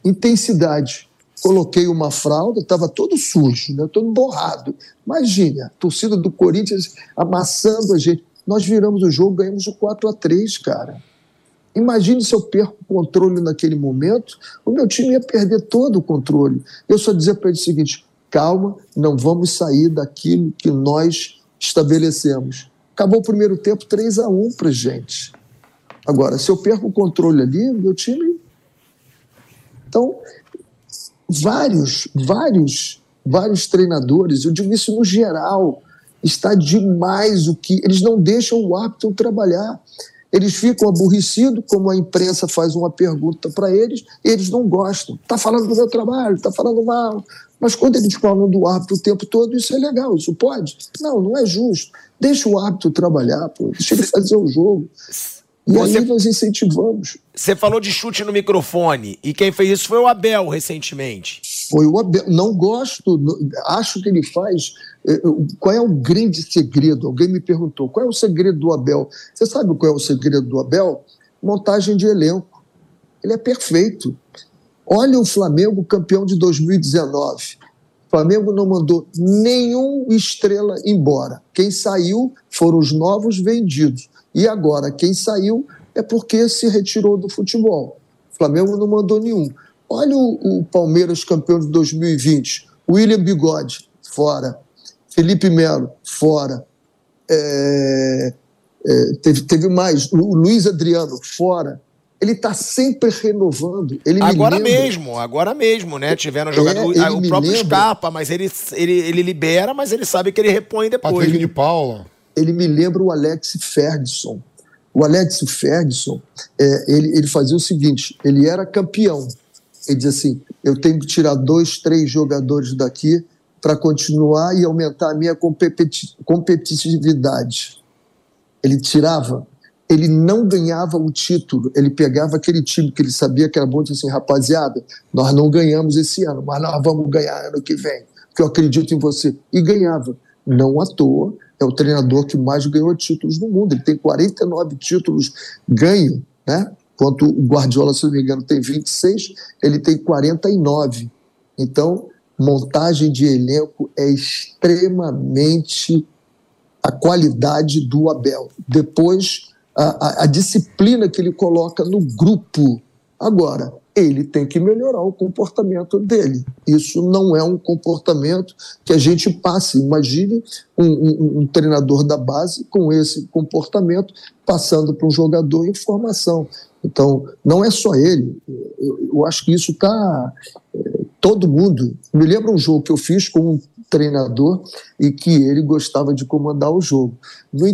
Intensidade. Coloquei uma fralda, estava todo sujo, né? todo borrado. Imagina, torcida do Corinthians amassando a gente. Nós viramos o jogo, ganhamos o 4 a 3 cara. Imagine se eu perco o controle naquele momento, o meu time ia perder todo o controle. Eu só dizia para ele o seguinte: calma, não vamos sair daquilo que nós estabelecemos. Acabou o primeiro tempo 3 a 1 para gente. Agora, se eu perco o controle ali, meu time. Então, vários, vários, vários treinadores, eu digo isso no geral, está demais o que. Eles não deixam o árbitro trabalhar. Eles ficam aborrecidos, como a imprensa faz uma pergunta para eles, eles não gostam. Está falando do meu trabalho, está falando mal, mas quando eles falam do árbitro o tempo todo, isso é legal, isso pode? Não, não é justo. Deixa o árbitro trabalhar, pô. deixa ele fazer o jogo. E Você, aí nós incentivamos. Você falou de chute no microfone, e quem fez isso foi o Abel recentemente. Foi o Abel. Não gosto, acho que ele faz. Eh, eh, qual é o grande segredo? Alguém me perguntou: qual é o segredo do Abel? Você sabe qual é o segredo do Abel? Montagem de elenco. Ele é perfeito. Olha o Flamengo campeão de 2019. O Flamengo não mandou nenhum estrela embora. Quem saiu foram os novos vendidos. E agora, quem saiu é porque se retirou do futebol. O Flamengo não mandou nenhum. Olha o, o Palmeiras campeão de 2020. William Bigode. fora. Felipe Melo, fora. É, é, teve, teve mais. O Luiz Adriano, fora. Ele está sempre renovando. Ele agora me mesmo, agora mesmo, né? Tiveram jogador. É, o próprio lembra, escapa, mas ele, ele, ele libera, mas ele sabe que ele repõe depois. Patrick de Paula. Ele me lembra o Alex Ferguson. O Alex Ferguson, é, ele, ele fazia o seguinte: ele era campeão. Ele dizia assim: eu tenho que tirar dois, três jogadores daqui para continuar e aumentar a minha competi competitividade. Ele tirava, ele não ganhava o título, ele pegava aquele time que ele sabia que era bom e disse assim: rapaziada, nós não ganhamos esse ano, mas nós vamos ganhar ano que vem, porque eu acredito em você. E ganhava. Não à toa, é o treinador que mais ganhou títulos no mundo. Ele tem 49 títulos ganho, né? Enquanto o Guardiola, se não me engano, tem 26, ele tem 49. Então, montagem de elenco é extremamente a qualidade do Abel. Depois, a, a, a disciplina que ele coloca no grupo. Agora, ele tem que melhorar o comportamento dele. Isso não é um comportamento que a gente passe. Imagine um, um, um treinador da base com esse comportamento passando para um jogador em formação. Então, não é só ele. Eu, eu acho que isso está. É, todo mundo. Me lembra um jogo que eu fiz com um treinador e que ele gostava de comandar o jogo. No,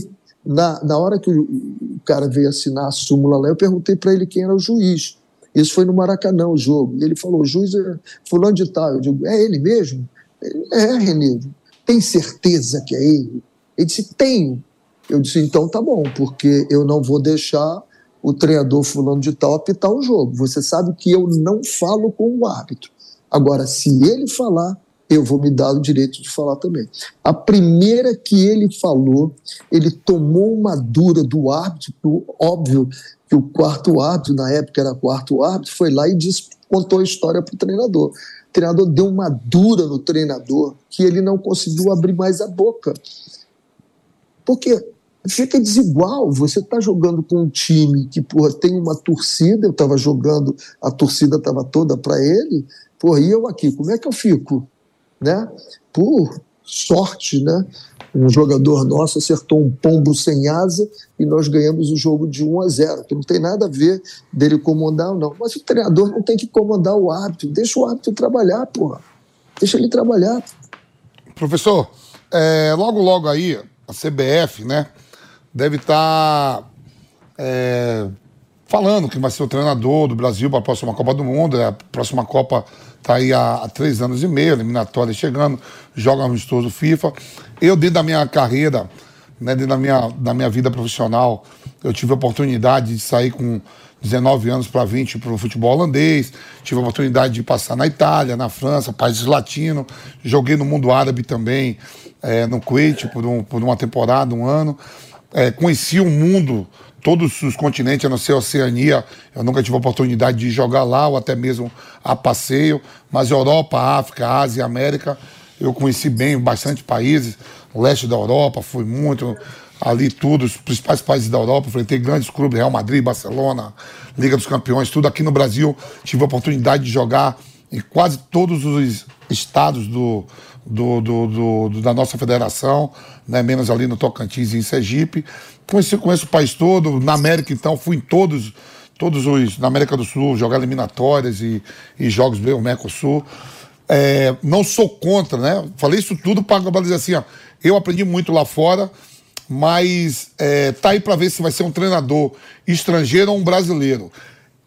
na, na hora que o, o cara veio assinar a súmula lá, eu perguntei para ele quem era o juiz. Isso foi no Maracanã o jogo. E ele falou: o juiz é fulano de tal. Eu digo: é ele mesmo? Ele, é, Renê. Tem certeza que é ele? Ele disse: tenho. Eu disse: então tá bom, porque eu não vou deixar o treinador fulano de tal apitar o jogo. Você sabe que eu não falo com o árbitro. Agora, se ele falar, eu vou me dar o direito de falar também. A primeira que ele falou, ele tomou uma dura do árbitro, óbvio que o quarto árbitro, na época era quarto árbitro, foi lá e disse, contou a história para o treinador. O treinador deu uma dura no treinador que ele não conseguiu abrir mais a boca. Porque fica desigual. Você está jogando com um time que porra, tem uma torcida, eu estava jogando, a torcida estava toda para ele, porra, e eu aqui, como é que eu fico? Né? Por sorte, né? Um jogador nosso acertou um pombo sem asa e nós ganhamos o jogo de 1 a 0, que não tem nada a ver dele comandar ou não. Mas o treinador não tem que comandar o árbitro, deixa o árbitro trabalhar, porra. Deixa ele trabalhar. Professor, é, logo, logo aí, a CBF, né? deve estar tá, é, falando que vai ser o treinador do Brasil para a próxima Copa do Mundo. A próxima Copa está aí há, há, três anos e meio, eliminatória chegando, joga amistoso FIFA. Eu, dentro da minha carreira, né, dentro da minha, da minha vida profissional, eu tive a oportunidade de sair com 19 anos para 20 para o futebol holandês, tive a oportunidade de passar na Itália, na França, países latinos, joguei no mundo árabe também, é, no Kuwait por, um, por uma temporada, um ano é, conheci o mundo, todos os continentes, a não ser a Oceania. Eu nunca tive a oportunidade de jogar lá, ou até mesmo a passeio. Mas Europa, África, Ásia, América, eu conheci bem bastante países. Leste da Europa, fui muito ali tudo, os principais países da Europa, enfrentei grandes clubes, Real Madrid, Barcelona, Liga dos Campeões, tudo aqui no Brasil. Tive a oportunidade de jogar em quase todos os estados do, do, do, do, da nossa federação, né, menos ali no Tocantins e em Sergipe. Conheci, conheço o país todo, na América então, fui em todos, todos os, na América do Sul, jogar eliminatórias e, e jogos do Mercosul. É, não sou contra, né? Falei isso tudo para dizer assim, ó, eu aprendi muito lá fora, mas é, tá aí para ver se vai ser um treinador estrangeiro ou um brasileiro.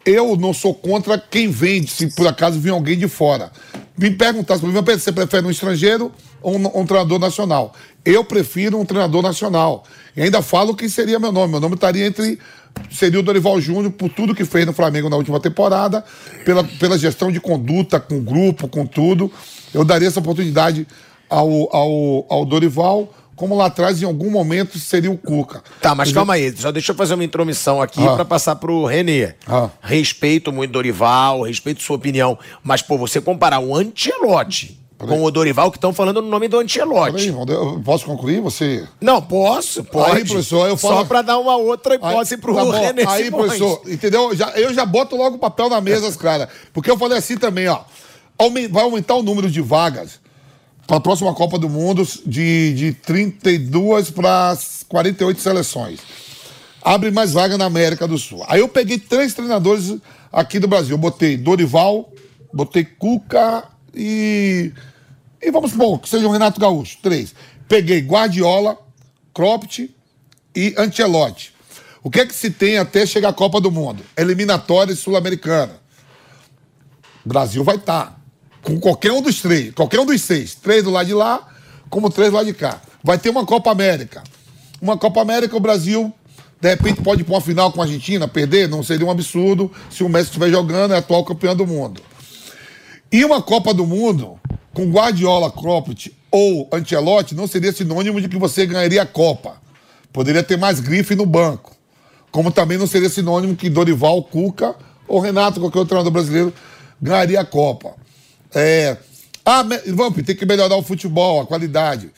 Eu não sou contra quem vende, se por acaso vir alguém de fora. Me perguntasse para mim, você prefere um estrangeiro ou um, um, treinador nacional? Eu prefiro um treinador nacional. E ainda falo que seria meu nome. Meu nome estaria entre. Seria o Dorival Júnior por tudo que fez no Flamengo na última temporada, pela, pela gestão de conduta, com o grupo, com tudo. Eu daria essa oportunidade ao, ao, ao Dorival como lá atrás, em algum momento, seria o Cuca. Tá, mas calma aí, só deixa eu fazer uma intromissão aqui ah. para passar pro Renê. Ah. Respeito muito Dorival, respeito sua opinião, mas, pô, você comparar o Antelote com o Dorival, que estão falando no nome do Antelote. Peraí, posso concluir? Você. Não, posso, pode. Aí, professor, eu falo. Só para dar uma outra hipótese para o tá René Aí, Simões. professor, entendeu? Já, eu já boto logo o papel na mesa, cara. Porque eu falei assim também, ó. Vai aumentar o número de vagas para a próxima Copa do Mundo de, de 32 para 48 seleções. Abre mais vaga na América do Sul. Aí eu peguei três treinadores aqui do Brasil. Eu botei Dorival, botei Cuca e. E vamos supor que seja o Renato Gaúcho. Três. Peguei Guardiola, Cropt e Ancelotti. O que é que se tem até chegar à Copa do Mundo? Eliminatória sul-americana. Brasil vai estar. Tá com qualquer um dos três, qualquer um dos seis. Três do lado de lá, como três do lado de cá. Vai ter uma Copa América. Uma Copa América, o Brasil, de repente, pode ir para uma final com a Argentina, perder, não seria um absurdo se o Messi estiver jogando, é atual campeão do mundo. E uma Copa do Mundo, com Guardiola, Croppet ou Ancelotti, não seria sinônimo de que você ganharia a Copa. Poderia ter mais grife no banco. Como também não seria sinônimo que Dorival, Cuca ou Renato, qualquer outro treinador brasileiro, ganharia a Copa. É. Ah, vamos, tem que melhorar o futebol, a qualidade.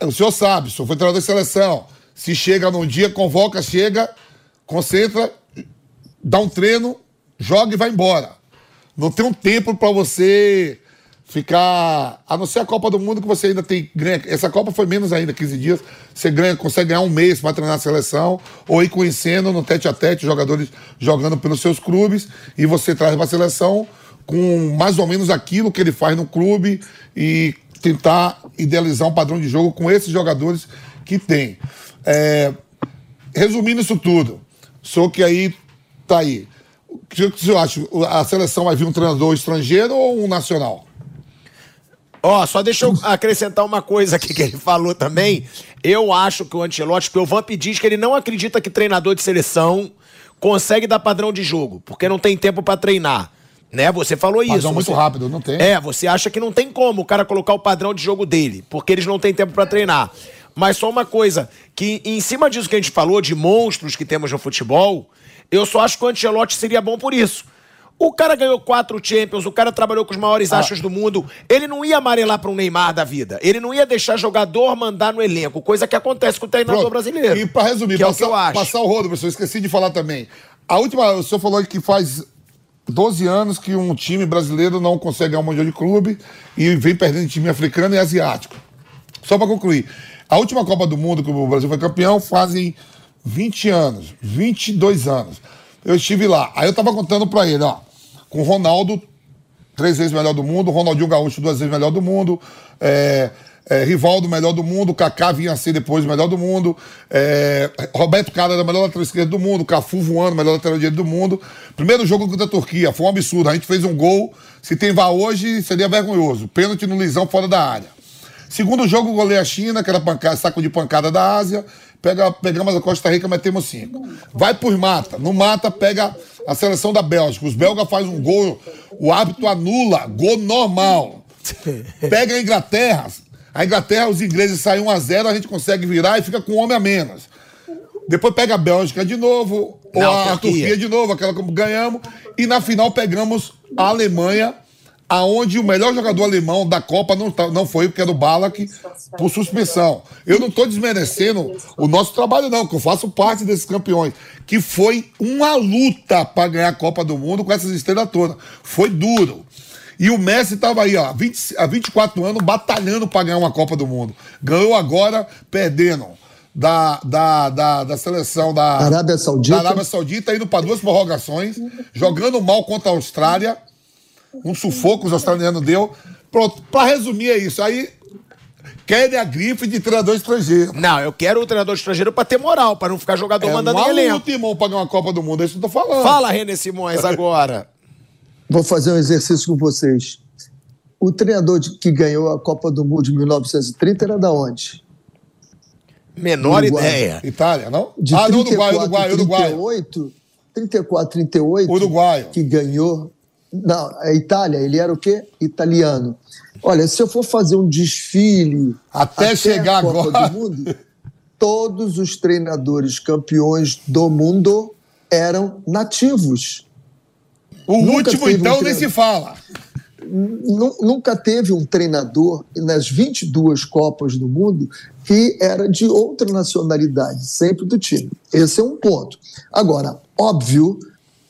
O senhor sabe, o senhor foi treinador de seleção. Se chega num dia, convoca, chega, concentra, dá um treino, joga e vai embora. Não tem um tempo para você ficar. A não ser a Copa do Mundo que você ainda tem. Essa Copa foi menos ainda, 15 dias. Você ganha, consegue ganhar um mês para treinar a seleção, ou ir conhecendo no tete a tete jogadores jogando pelos seus clubes, e você traz para a seleção com mais ou menos aquilo que ele faz no clube e tentar idealizar um padrão de jogo com esses jogadores que tem. É, resumindo isso tudo, só que aí tá aí. O que você acha? A seleção vai vir um treinador estrangeiro ou um nacional? Ó, oh, só deixa eu acrescentar uma coisa aqui que ele falou também. Eu acho que o Ancelotti, porque o Vamp diz que ele não acredita que treinador de seleção consegue dar padrão de jogo, porque não tem tempo para treinar. Né? Você falou padrão isso. muito você... rápido, não tem. É, você acha que não tem como o cara colocar o padrão de jogo dele, porque eles não têm tempo para treinar. Mas só uma coisa, que em cima disso que a gente falou, de monstros que temos no futebol, eu só acho que o Ancelotti seria bom por isso. O cara ganhou quatro Champions, o cara trabalhou com os maiores ah. astros do mundo. Ele não ia amarelar para um Neymar da vida. Ele não ia deixar jogador mandar no elenco, coisa que acontece com o treinador Pronto. brasileiro. E para resumir, passar, é o passar o rodo, professor, esqueci de falar também. A última, o senhor falou que faz 12 anos que um time brasileiro não consegue ganhar um Mundial de Clube e vem perdendo time africano e asiático. Só para concluir, a última Copa do Mundo que o Brasil foi campeão fazem 20 anos, 22 anos. Eu estive lá. Aí eu tava contando para ele, ó, com o Ronaldo, três vezes melhor do mundo, Ronaldinho Gaúcho, duas vezes melhor do mundo, é, é, Rivaldo, melhor do mundo, Kaká vinha a ser depois melhor do mundo, é, Roberto Carlos era o melhor lateral esquerdo do mundo, Cafu voando, melhor lateral direito do mundo. Primeiro jogo contra a Turquia, foi um absurdo. A gente fez um gol, se tem vá hoje, seria vergonhoso. Pênalti no Lisão fora da área. Segundo jogo, goleia a China, que era pancada, saco de pancada da Ásia. Pega, pegamos a Costa Rica, metemos cinco. Vai por mata. No mata, pega a seleção da Bélgica. Os belgas fazem um gol, o árbitro anula, gol normal. Pega a Inglaterra, a Inglaterra, os ingleses saem 1x0, a, a gente consegue virar e fica com um homem a menos. Depois pega a Bélgica de novo, ou a, a Turquia. De novo, aquela como ganhamos. E na final pegamos a Alemanha, aonde o melhor jogador alemão da Copa não, tá, não foi, porque era o Balak, por suspensão. Eu não estou desmerecendo o nosso trabalho, não, que eu faço parte desses campeões. Que foi uma luta para ganhar a Copa do Mundo com essas estrelas todas. Foi duro. E o Messi estava aí, ó, 20, há 24 anos, batalhando para ganhar uma Copa do Mundo. Ganhou agora, perdendo. Da, da, da, da seleção da Arábia Saudita. Da Arábia Saudita, indo para duas prorrogações, jogando mal contra a Austrália. Um sufoco os australianos deu. Pronto, para resumir, é isso. Aí querem a grife de treinador estrangeiro. Não, eu quero o treinador estrangeiro para ter moral, para não ficar jogador é mandando em elenco. É um timão para ganhar uma Copa do Mundo, é isso que eu tô falando. Fala, René Simões, agora. Vou fazer um exercício com vocês. O treinador que ganhou a Copa do Mundo de 1930 era da onde? Menor ideia. Itália, não? De ah, 34, não, Uruguai, Uruguai, Uruguai. 38, 34, 38. Uruguai. Que ganhou. Não, é Itália. Ele era o quê? Italiano. Olha, se eu for fazer um desfile até, até chegar a Copa agora. do Mundo, todos os treinadores campeões do mundo eram nativos. O nunca último, então, um nem se fala. Nunca teve um treinador nas 22 Copas do Mundo que era de outra nacionalidade, sempre do time. Esse é um ponto. Agora, óbvio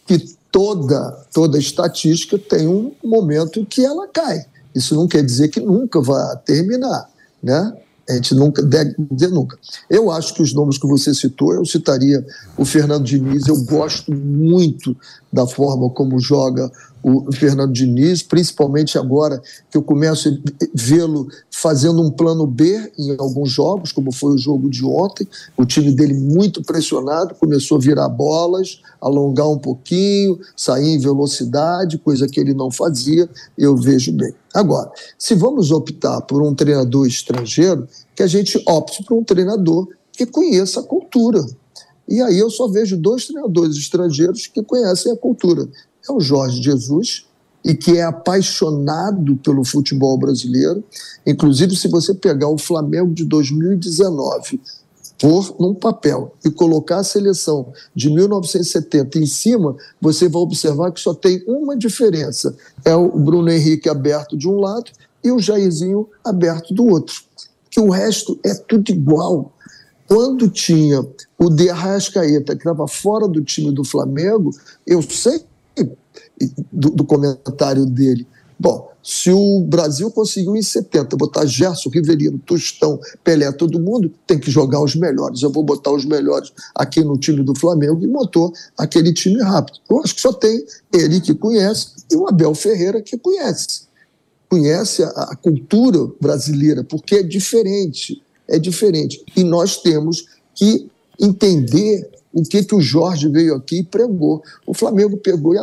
que toda, toda estatística tem um momento que ela cai. Isso não quer dizer que nunca vai terminar, né? A gente nunca deve dizer nunca. Eu acho que os nomes que você citou, eu citaria o Fernando Diniz. Eu gosto muito da forma como joga o Fernando Diniz, principalmente agora que eu começo a vê-lo fazendo um plano B em alguns jogos, como foi o jogo de ontem. O time dele muito pressionado, começou a virar bolas, alongar um pouquinho, sair em velocidade, coisa que ele não fazia, eu vejo bem. Agora, se vamos optar por um treinador estrangeiro, que a gente opte por um treinador que conheça a cultura. E aí eu só vejo dois treinadores estrangeiros que conhecem a cultura é o Jorge Jesus, e que é apaixonado pelo futebol brasileiro. Inclusive, se você pegar o Flamengo de 2019, pôr num papel e colocar a seleção de 1970 em cima, você vai observar que só tem uma diferença: é o Bruno Henrique aberto de um lado e o Jairzinho aberto do outro. Que o resto é tudo igual. Quando tinha o De Arrascaeta, que estava fora do time do Flamengo, eu sei do, do comentário dele. Bom, se o Brasil conseguiu em 70 botar Gerson, Riverino, Tostão, Pelé, todo mundo, tem que jogar os melhores. Eu vou botar os melhores aqui no time do Flamengo e montou aquele time rápido. Eu acho que só tem ele que conhece e o Abel Ferreira que conhece. Conhece a, a cultura brasileira, porque é diferente. É diferente. E nós temos que entender o que, que o Jorge veio aqui e pregou. O Flamengo pegou e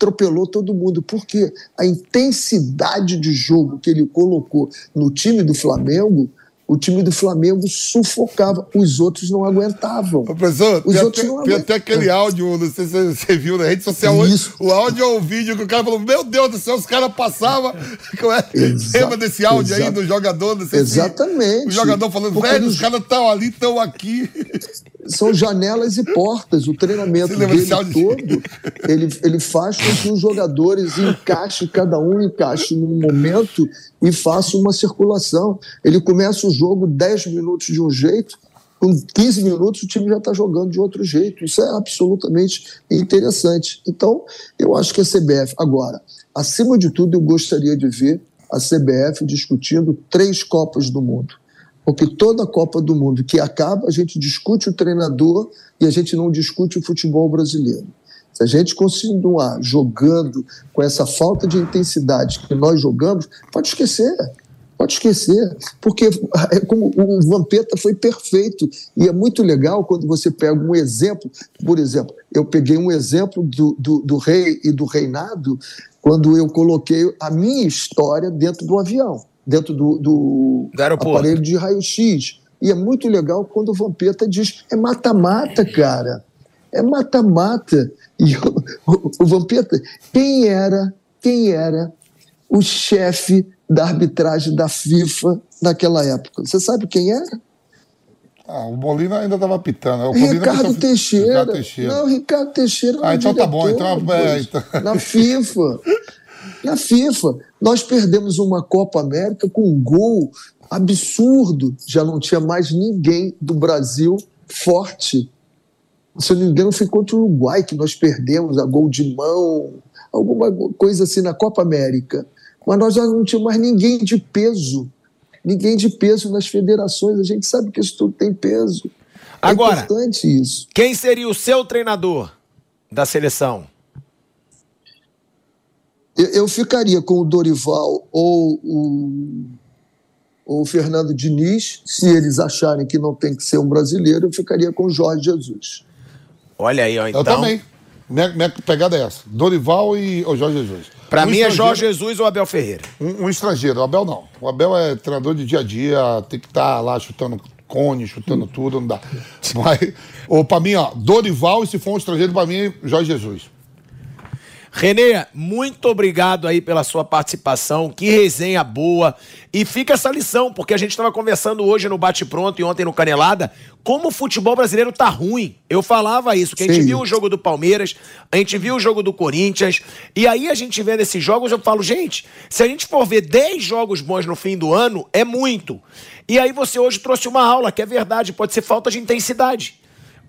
atropelou todo mundo, porque a intensidade de jogo que ele colocou no time do Flamengo o time do Flamengo sufocava, os outros não aguentavam. Professor, os tem, outros até, não tem até aquele áudio, não sei se você viu na rede social hoje, o áudio ou o vídeo que o cara falou, meu Deus do céu, os caras passavam, é? lembra desse áudio aí do jogador? Exatamente. Se, o jogador falando, velho, os caras estão ali, estão aqui. São janelas e portas, o treinamento dele todo, ele, ele faz com que os jogadores encaixem, cada um encaixe num momento e faça uma circulação. Ele começa o jogo 10 minutos de um jeito, com 15 minutos o time já está jogando de outro jeito. Isso é absolutamente interessante. Então, eu acho que a CBF. Agora, acima de tudo, eu gostaria de ver a CBF discutindo três Copas do Mundo. Porque toda a Copa do Mundo que acaba, a gente discute o treinador e a gente não discute o futebol brasileiro. Se a gente continuar jogando com essa falta de intensidade que nós jogamos, pode esquecer. Pode esquecer, porque é como o Vampeta foi perfeito. E é muito legal quando você pega um exemplo. Por exemplo, eu peguei um exemplo do, do, do rei e do reinado quando eu coloquei a minha história dentro do avião, dentro do, do, do aparelho de raio-x. E é muito legal quando o Vampeta diz: é mata-mata, cara. É mata-mata. E o, o, o Vampeta, quem era, quem era o chefe da arbitragem da FIFA naquela época? Você sabe quem era? Ah, o Molina ainda estava pitando. O Ricardo, Teixeira. Ricardo Teixeira. Não, Ricardo Teixeira. Ah, então tá bom. Então, é, então... Na FIFA. Na FIFA. Nós perdemos uma Copa América com um gol absurdo. Já não tinha mais ninguém do Brasil forte se eu não me engano, foi contra o Uruguai que nós perdemos a gol de mão, alguma coisa assim na Copa América. Mas nós já não tínhamos mais ninguém de peso. Ninguém de peso nas federações. A gente sabe que isso tudo tem peso. É Agora, importante isso. Quem seria o seu treinador da seleção? Eu, eu ficaria com o Dorival ou o, ou o Fernando Diniz. Se eles acharem que não tem que ser um brasileiro, eu ficaria com o Jorge Jesus. Olha aí, ó, então. Eu também. Minha, minha pegada é essa. Dorival e o Jorge Jesus. Pra um mim é Jorge Jesus ou Abel Ferreira. Um, um, estrangeiro. O Abel não. O Abel é treinador de dia a dia, tem que estar tá lá chutando cone, chutando tudo, não dá. Mas, ou pra mim, ó, Dorival e se for um estrangeiro, pra mim, Jorge Jesus. Renê, muito obrigado aí pela sua participação. Que resenha boa. E fica essa lição, porque a gente estava conversando hoje no Bate Pronto e ontem no Canelada, como o futebol brasileiro tá ruim. Eu falava isso, que a gente Sim. viu o jogo do Palmeiras, a gente viu o jogo do Corinthians, e aí a gente vendo esses jogos, eu falo, gente, se a gente for ver 10 jogos bons no fim do ano, é muito. E aí você hoje trouxe uma aula, que é verdade, pode ser falta de intensidade.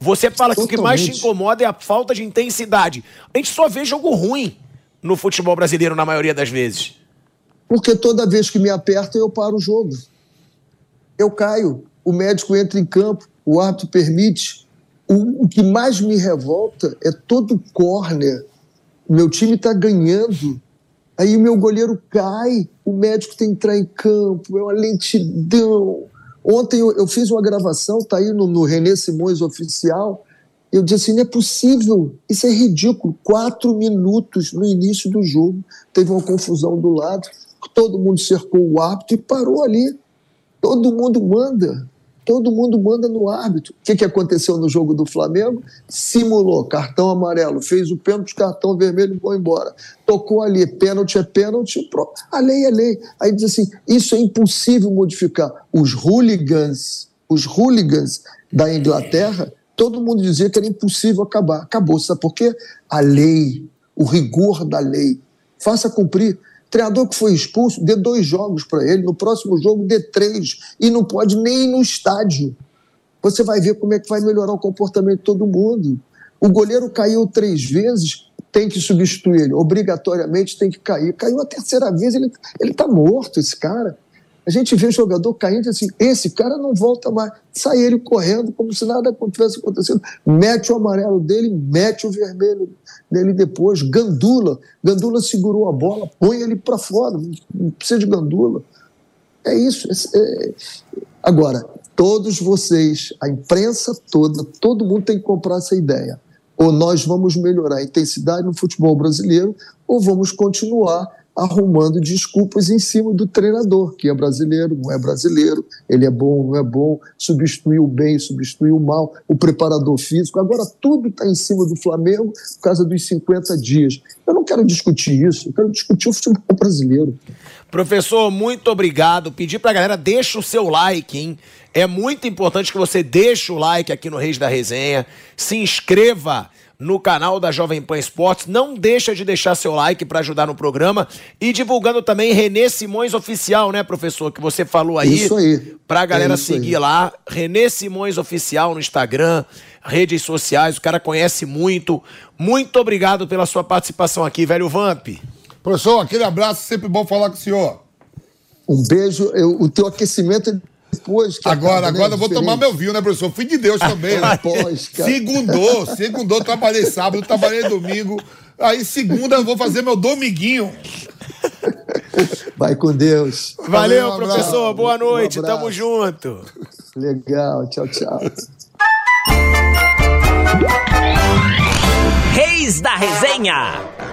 Você fala Totalmente. que o que mais te incomoda é a falta de intensidade. A gente só vê jogo ruim no futebol brasileiro na maioria das vezes. Porque toda vez que me aperta, eu paro o jogo. Eu caio, o médico entra em campo, o árbitro permite. O, o que mais me revolta é todo corner. Meu time está ganhando. Aí o meu goleiro cai, o médico tem que entrar em campo, é uma lentidão. Ontem eu, eu fiz uma gravação, tá aí no, no René Simões Oficial. Eu disse assim: não é possível, isso é ridículo. Quatro minutos no início do jogo, teve uma confusão do lado, todo mundo cercou o árbitro e parou ali. Todo mundo manda todo mundo manda no árbitro. O que, que aconteceu no jogo do Flamengo? Simulou, cartão amarelo, fez o pênalti, cartão vermelho foi embora. Tocou ali, pênalti é pênalti, pronto. A lei é lei. Aí diz assim: isso é impossível modificar. Os hooligans, os hooligans da Inglaterra, todo mundo dizia que era impossível acabar. Acabou, sabe por quê? A lei, o rigor da lei. Faça cumprir. Treinador que foi expulso, dê dois jogos para ele, no próximo jogo dê três, e não pode nem ir no estádio. Você vai ver como é que vai melhorar o comportamento de todo mundo. O goleiro caiu três vezes, tem que substituir ele, obrigatoriamente tem que cair. Caiu a terceira vez, ele está morto, esse cara. A gente vê jogador caindo assim, esse cara não volta mais. Sai ele correndo como se nada tivesse acontecido. Mete o amarelo dele, mete o vermelho dele depois. Gandula. Gandula segurou a bola, põe ele para fora. Não precisa de gandula. É isso. É... Agora, todos vocês, a imprensa toda, todo mundo tem que comprar essa ideia. Ou nós vamos melhorar a intensidade no futebol brasileiro, ou vamos continuar arrumando desculpas em cima do treinador, que é brasileiro, não é brasileiro, ele é bom, não é bom, substituiu bem, substituiu mal, o preparador físico. Agora tudo está em cima do Flamengo por causa dos 50 dias. Eu não quero discutir isso, eu quero discutir o futebol brasileiro. Professor, muito obrigado. Pedir para a galera, deixa o seu like, hein? É muito importante que você deixe o like aqui no Reis da Resenha, se inscreva no canal da Jovem Pan Esportes. Não deixa de deixar seu like para ajudar no programa e divulgando também Renê Simões Oficial, né, professor? Que você falou aí. Isso aí. Pra galera é seguir aí. lá. Renê Simões Oficial no Instagram, redes sociais. O cara conhece muito. Muito obrigado pela sua participação aqui, velho Vamp. Professor, aquele abraço, sempre bom falar com o senhor. Um beijo. Eu, o teu aquecimento é depois. agora, acaba, agora né, eu vou tomar meu vinho, né, professor? Fui de Deus também, né? Após, segundou, segundou, trabalhei sábado, trabalhei domingo. Aí segunda eu vou fazer meu dominguinho. Vai com Deus. Valeu, Valeu um professor. Boa noite. Um Tamo junto. Legal. Tchau, tchau. Reis da Resenha.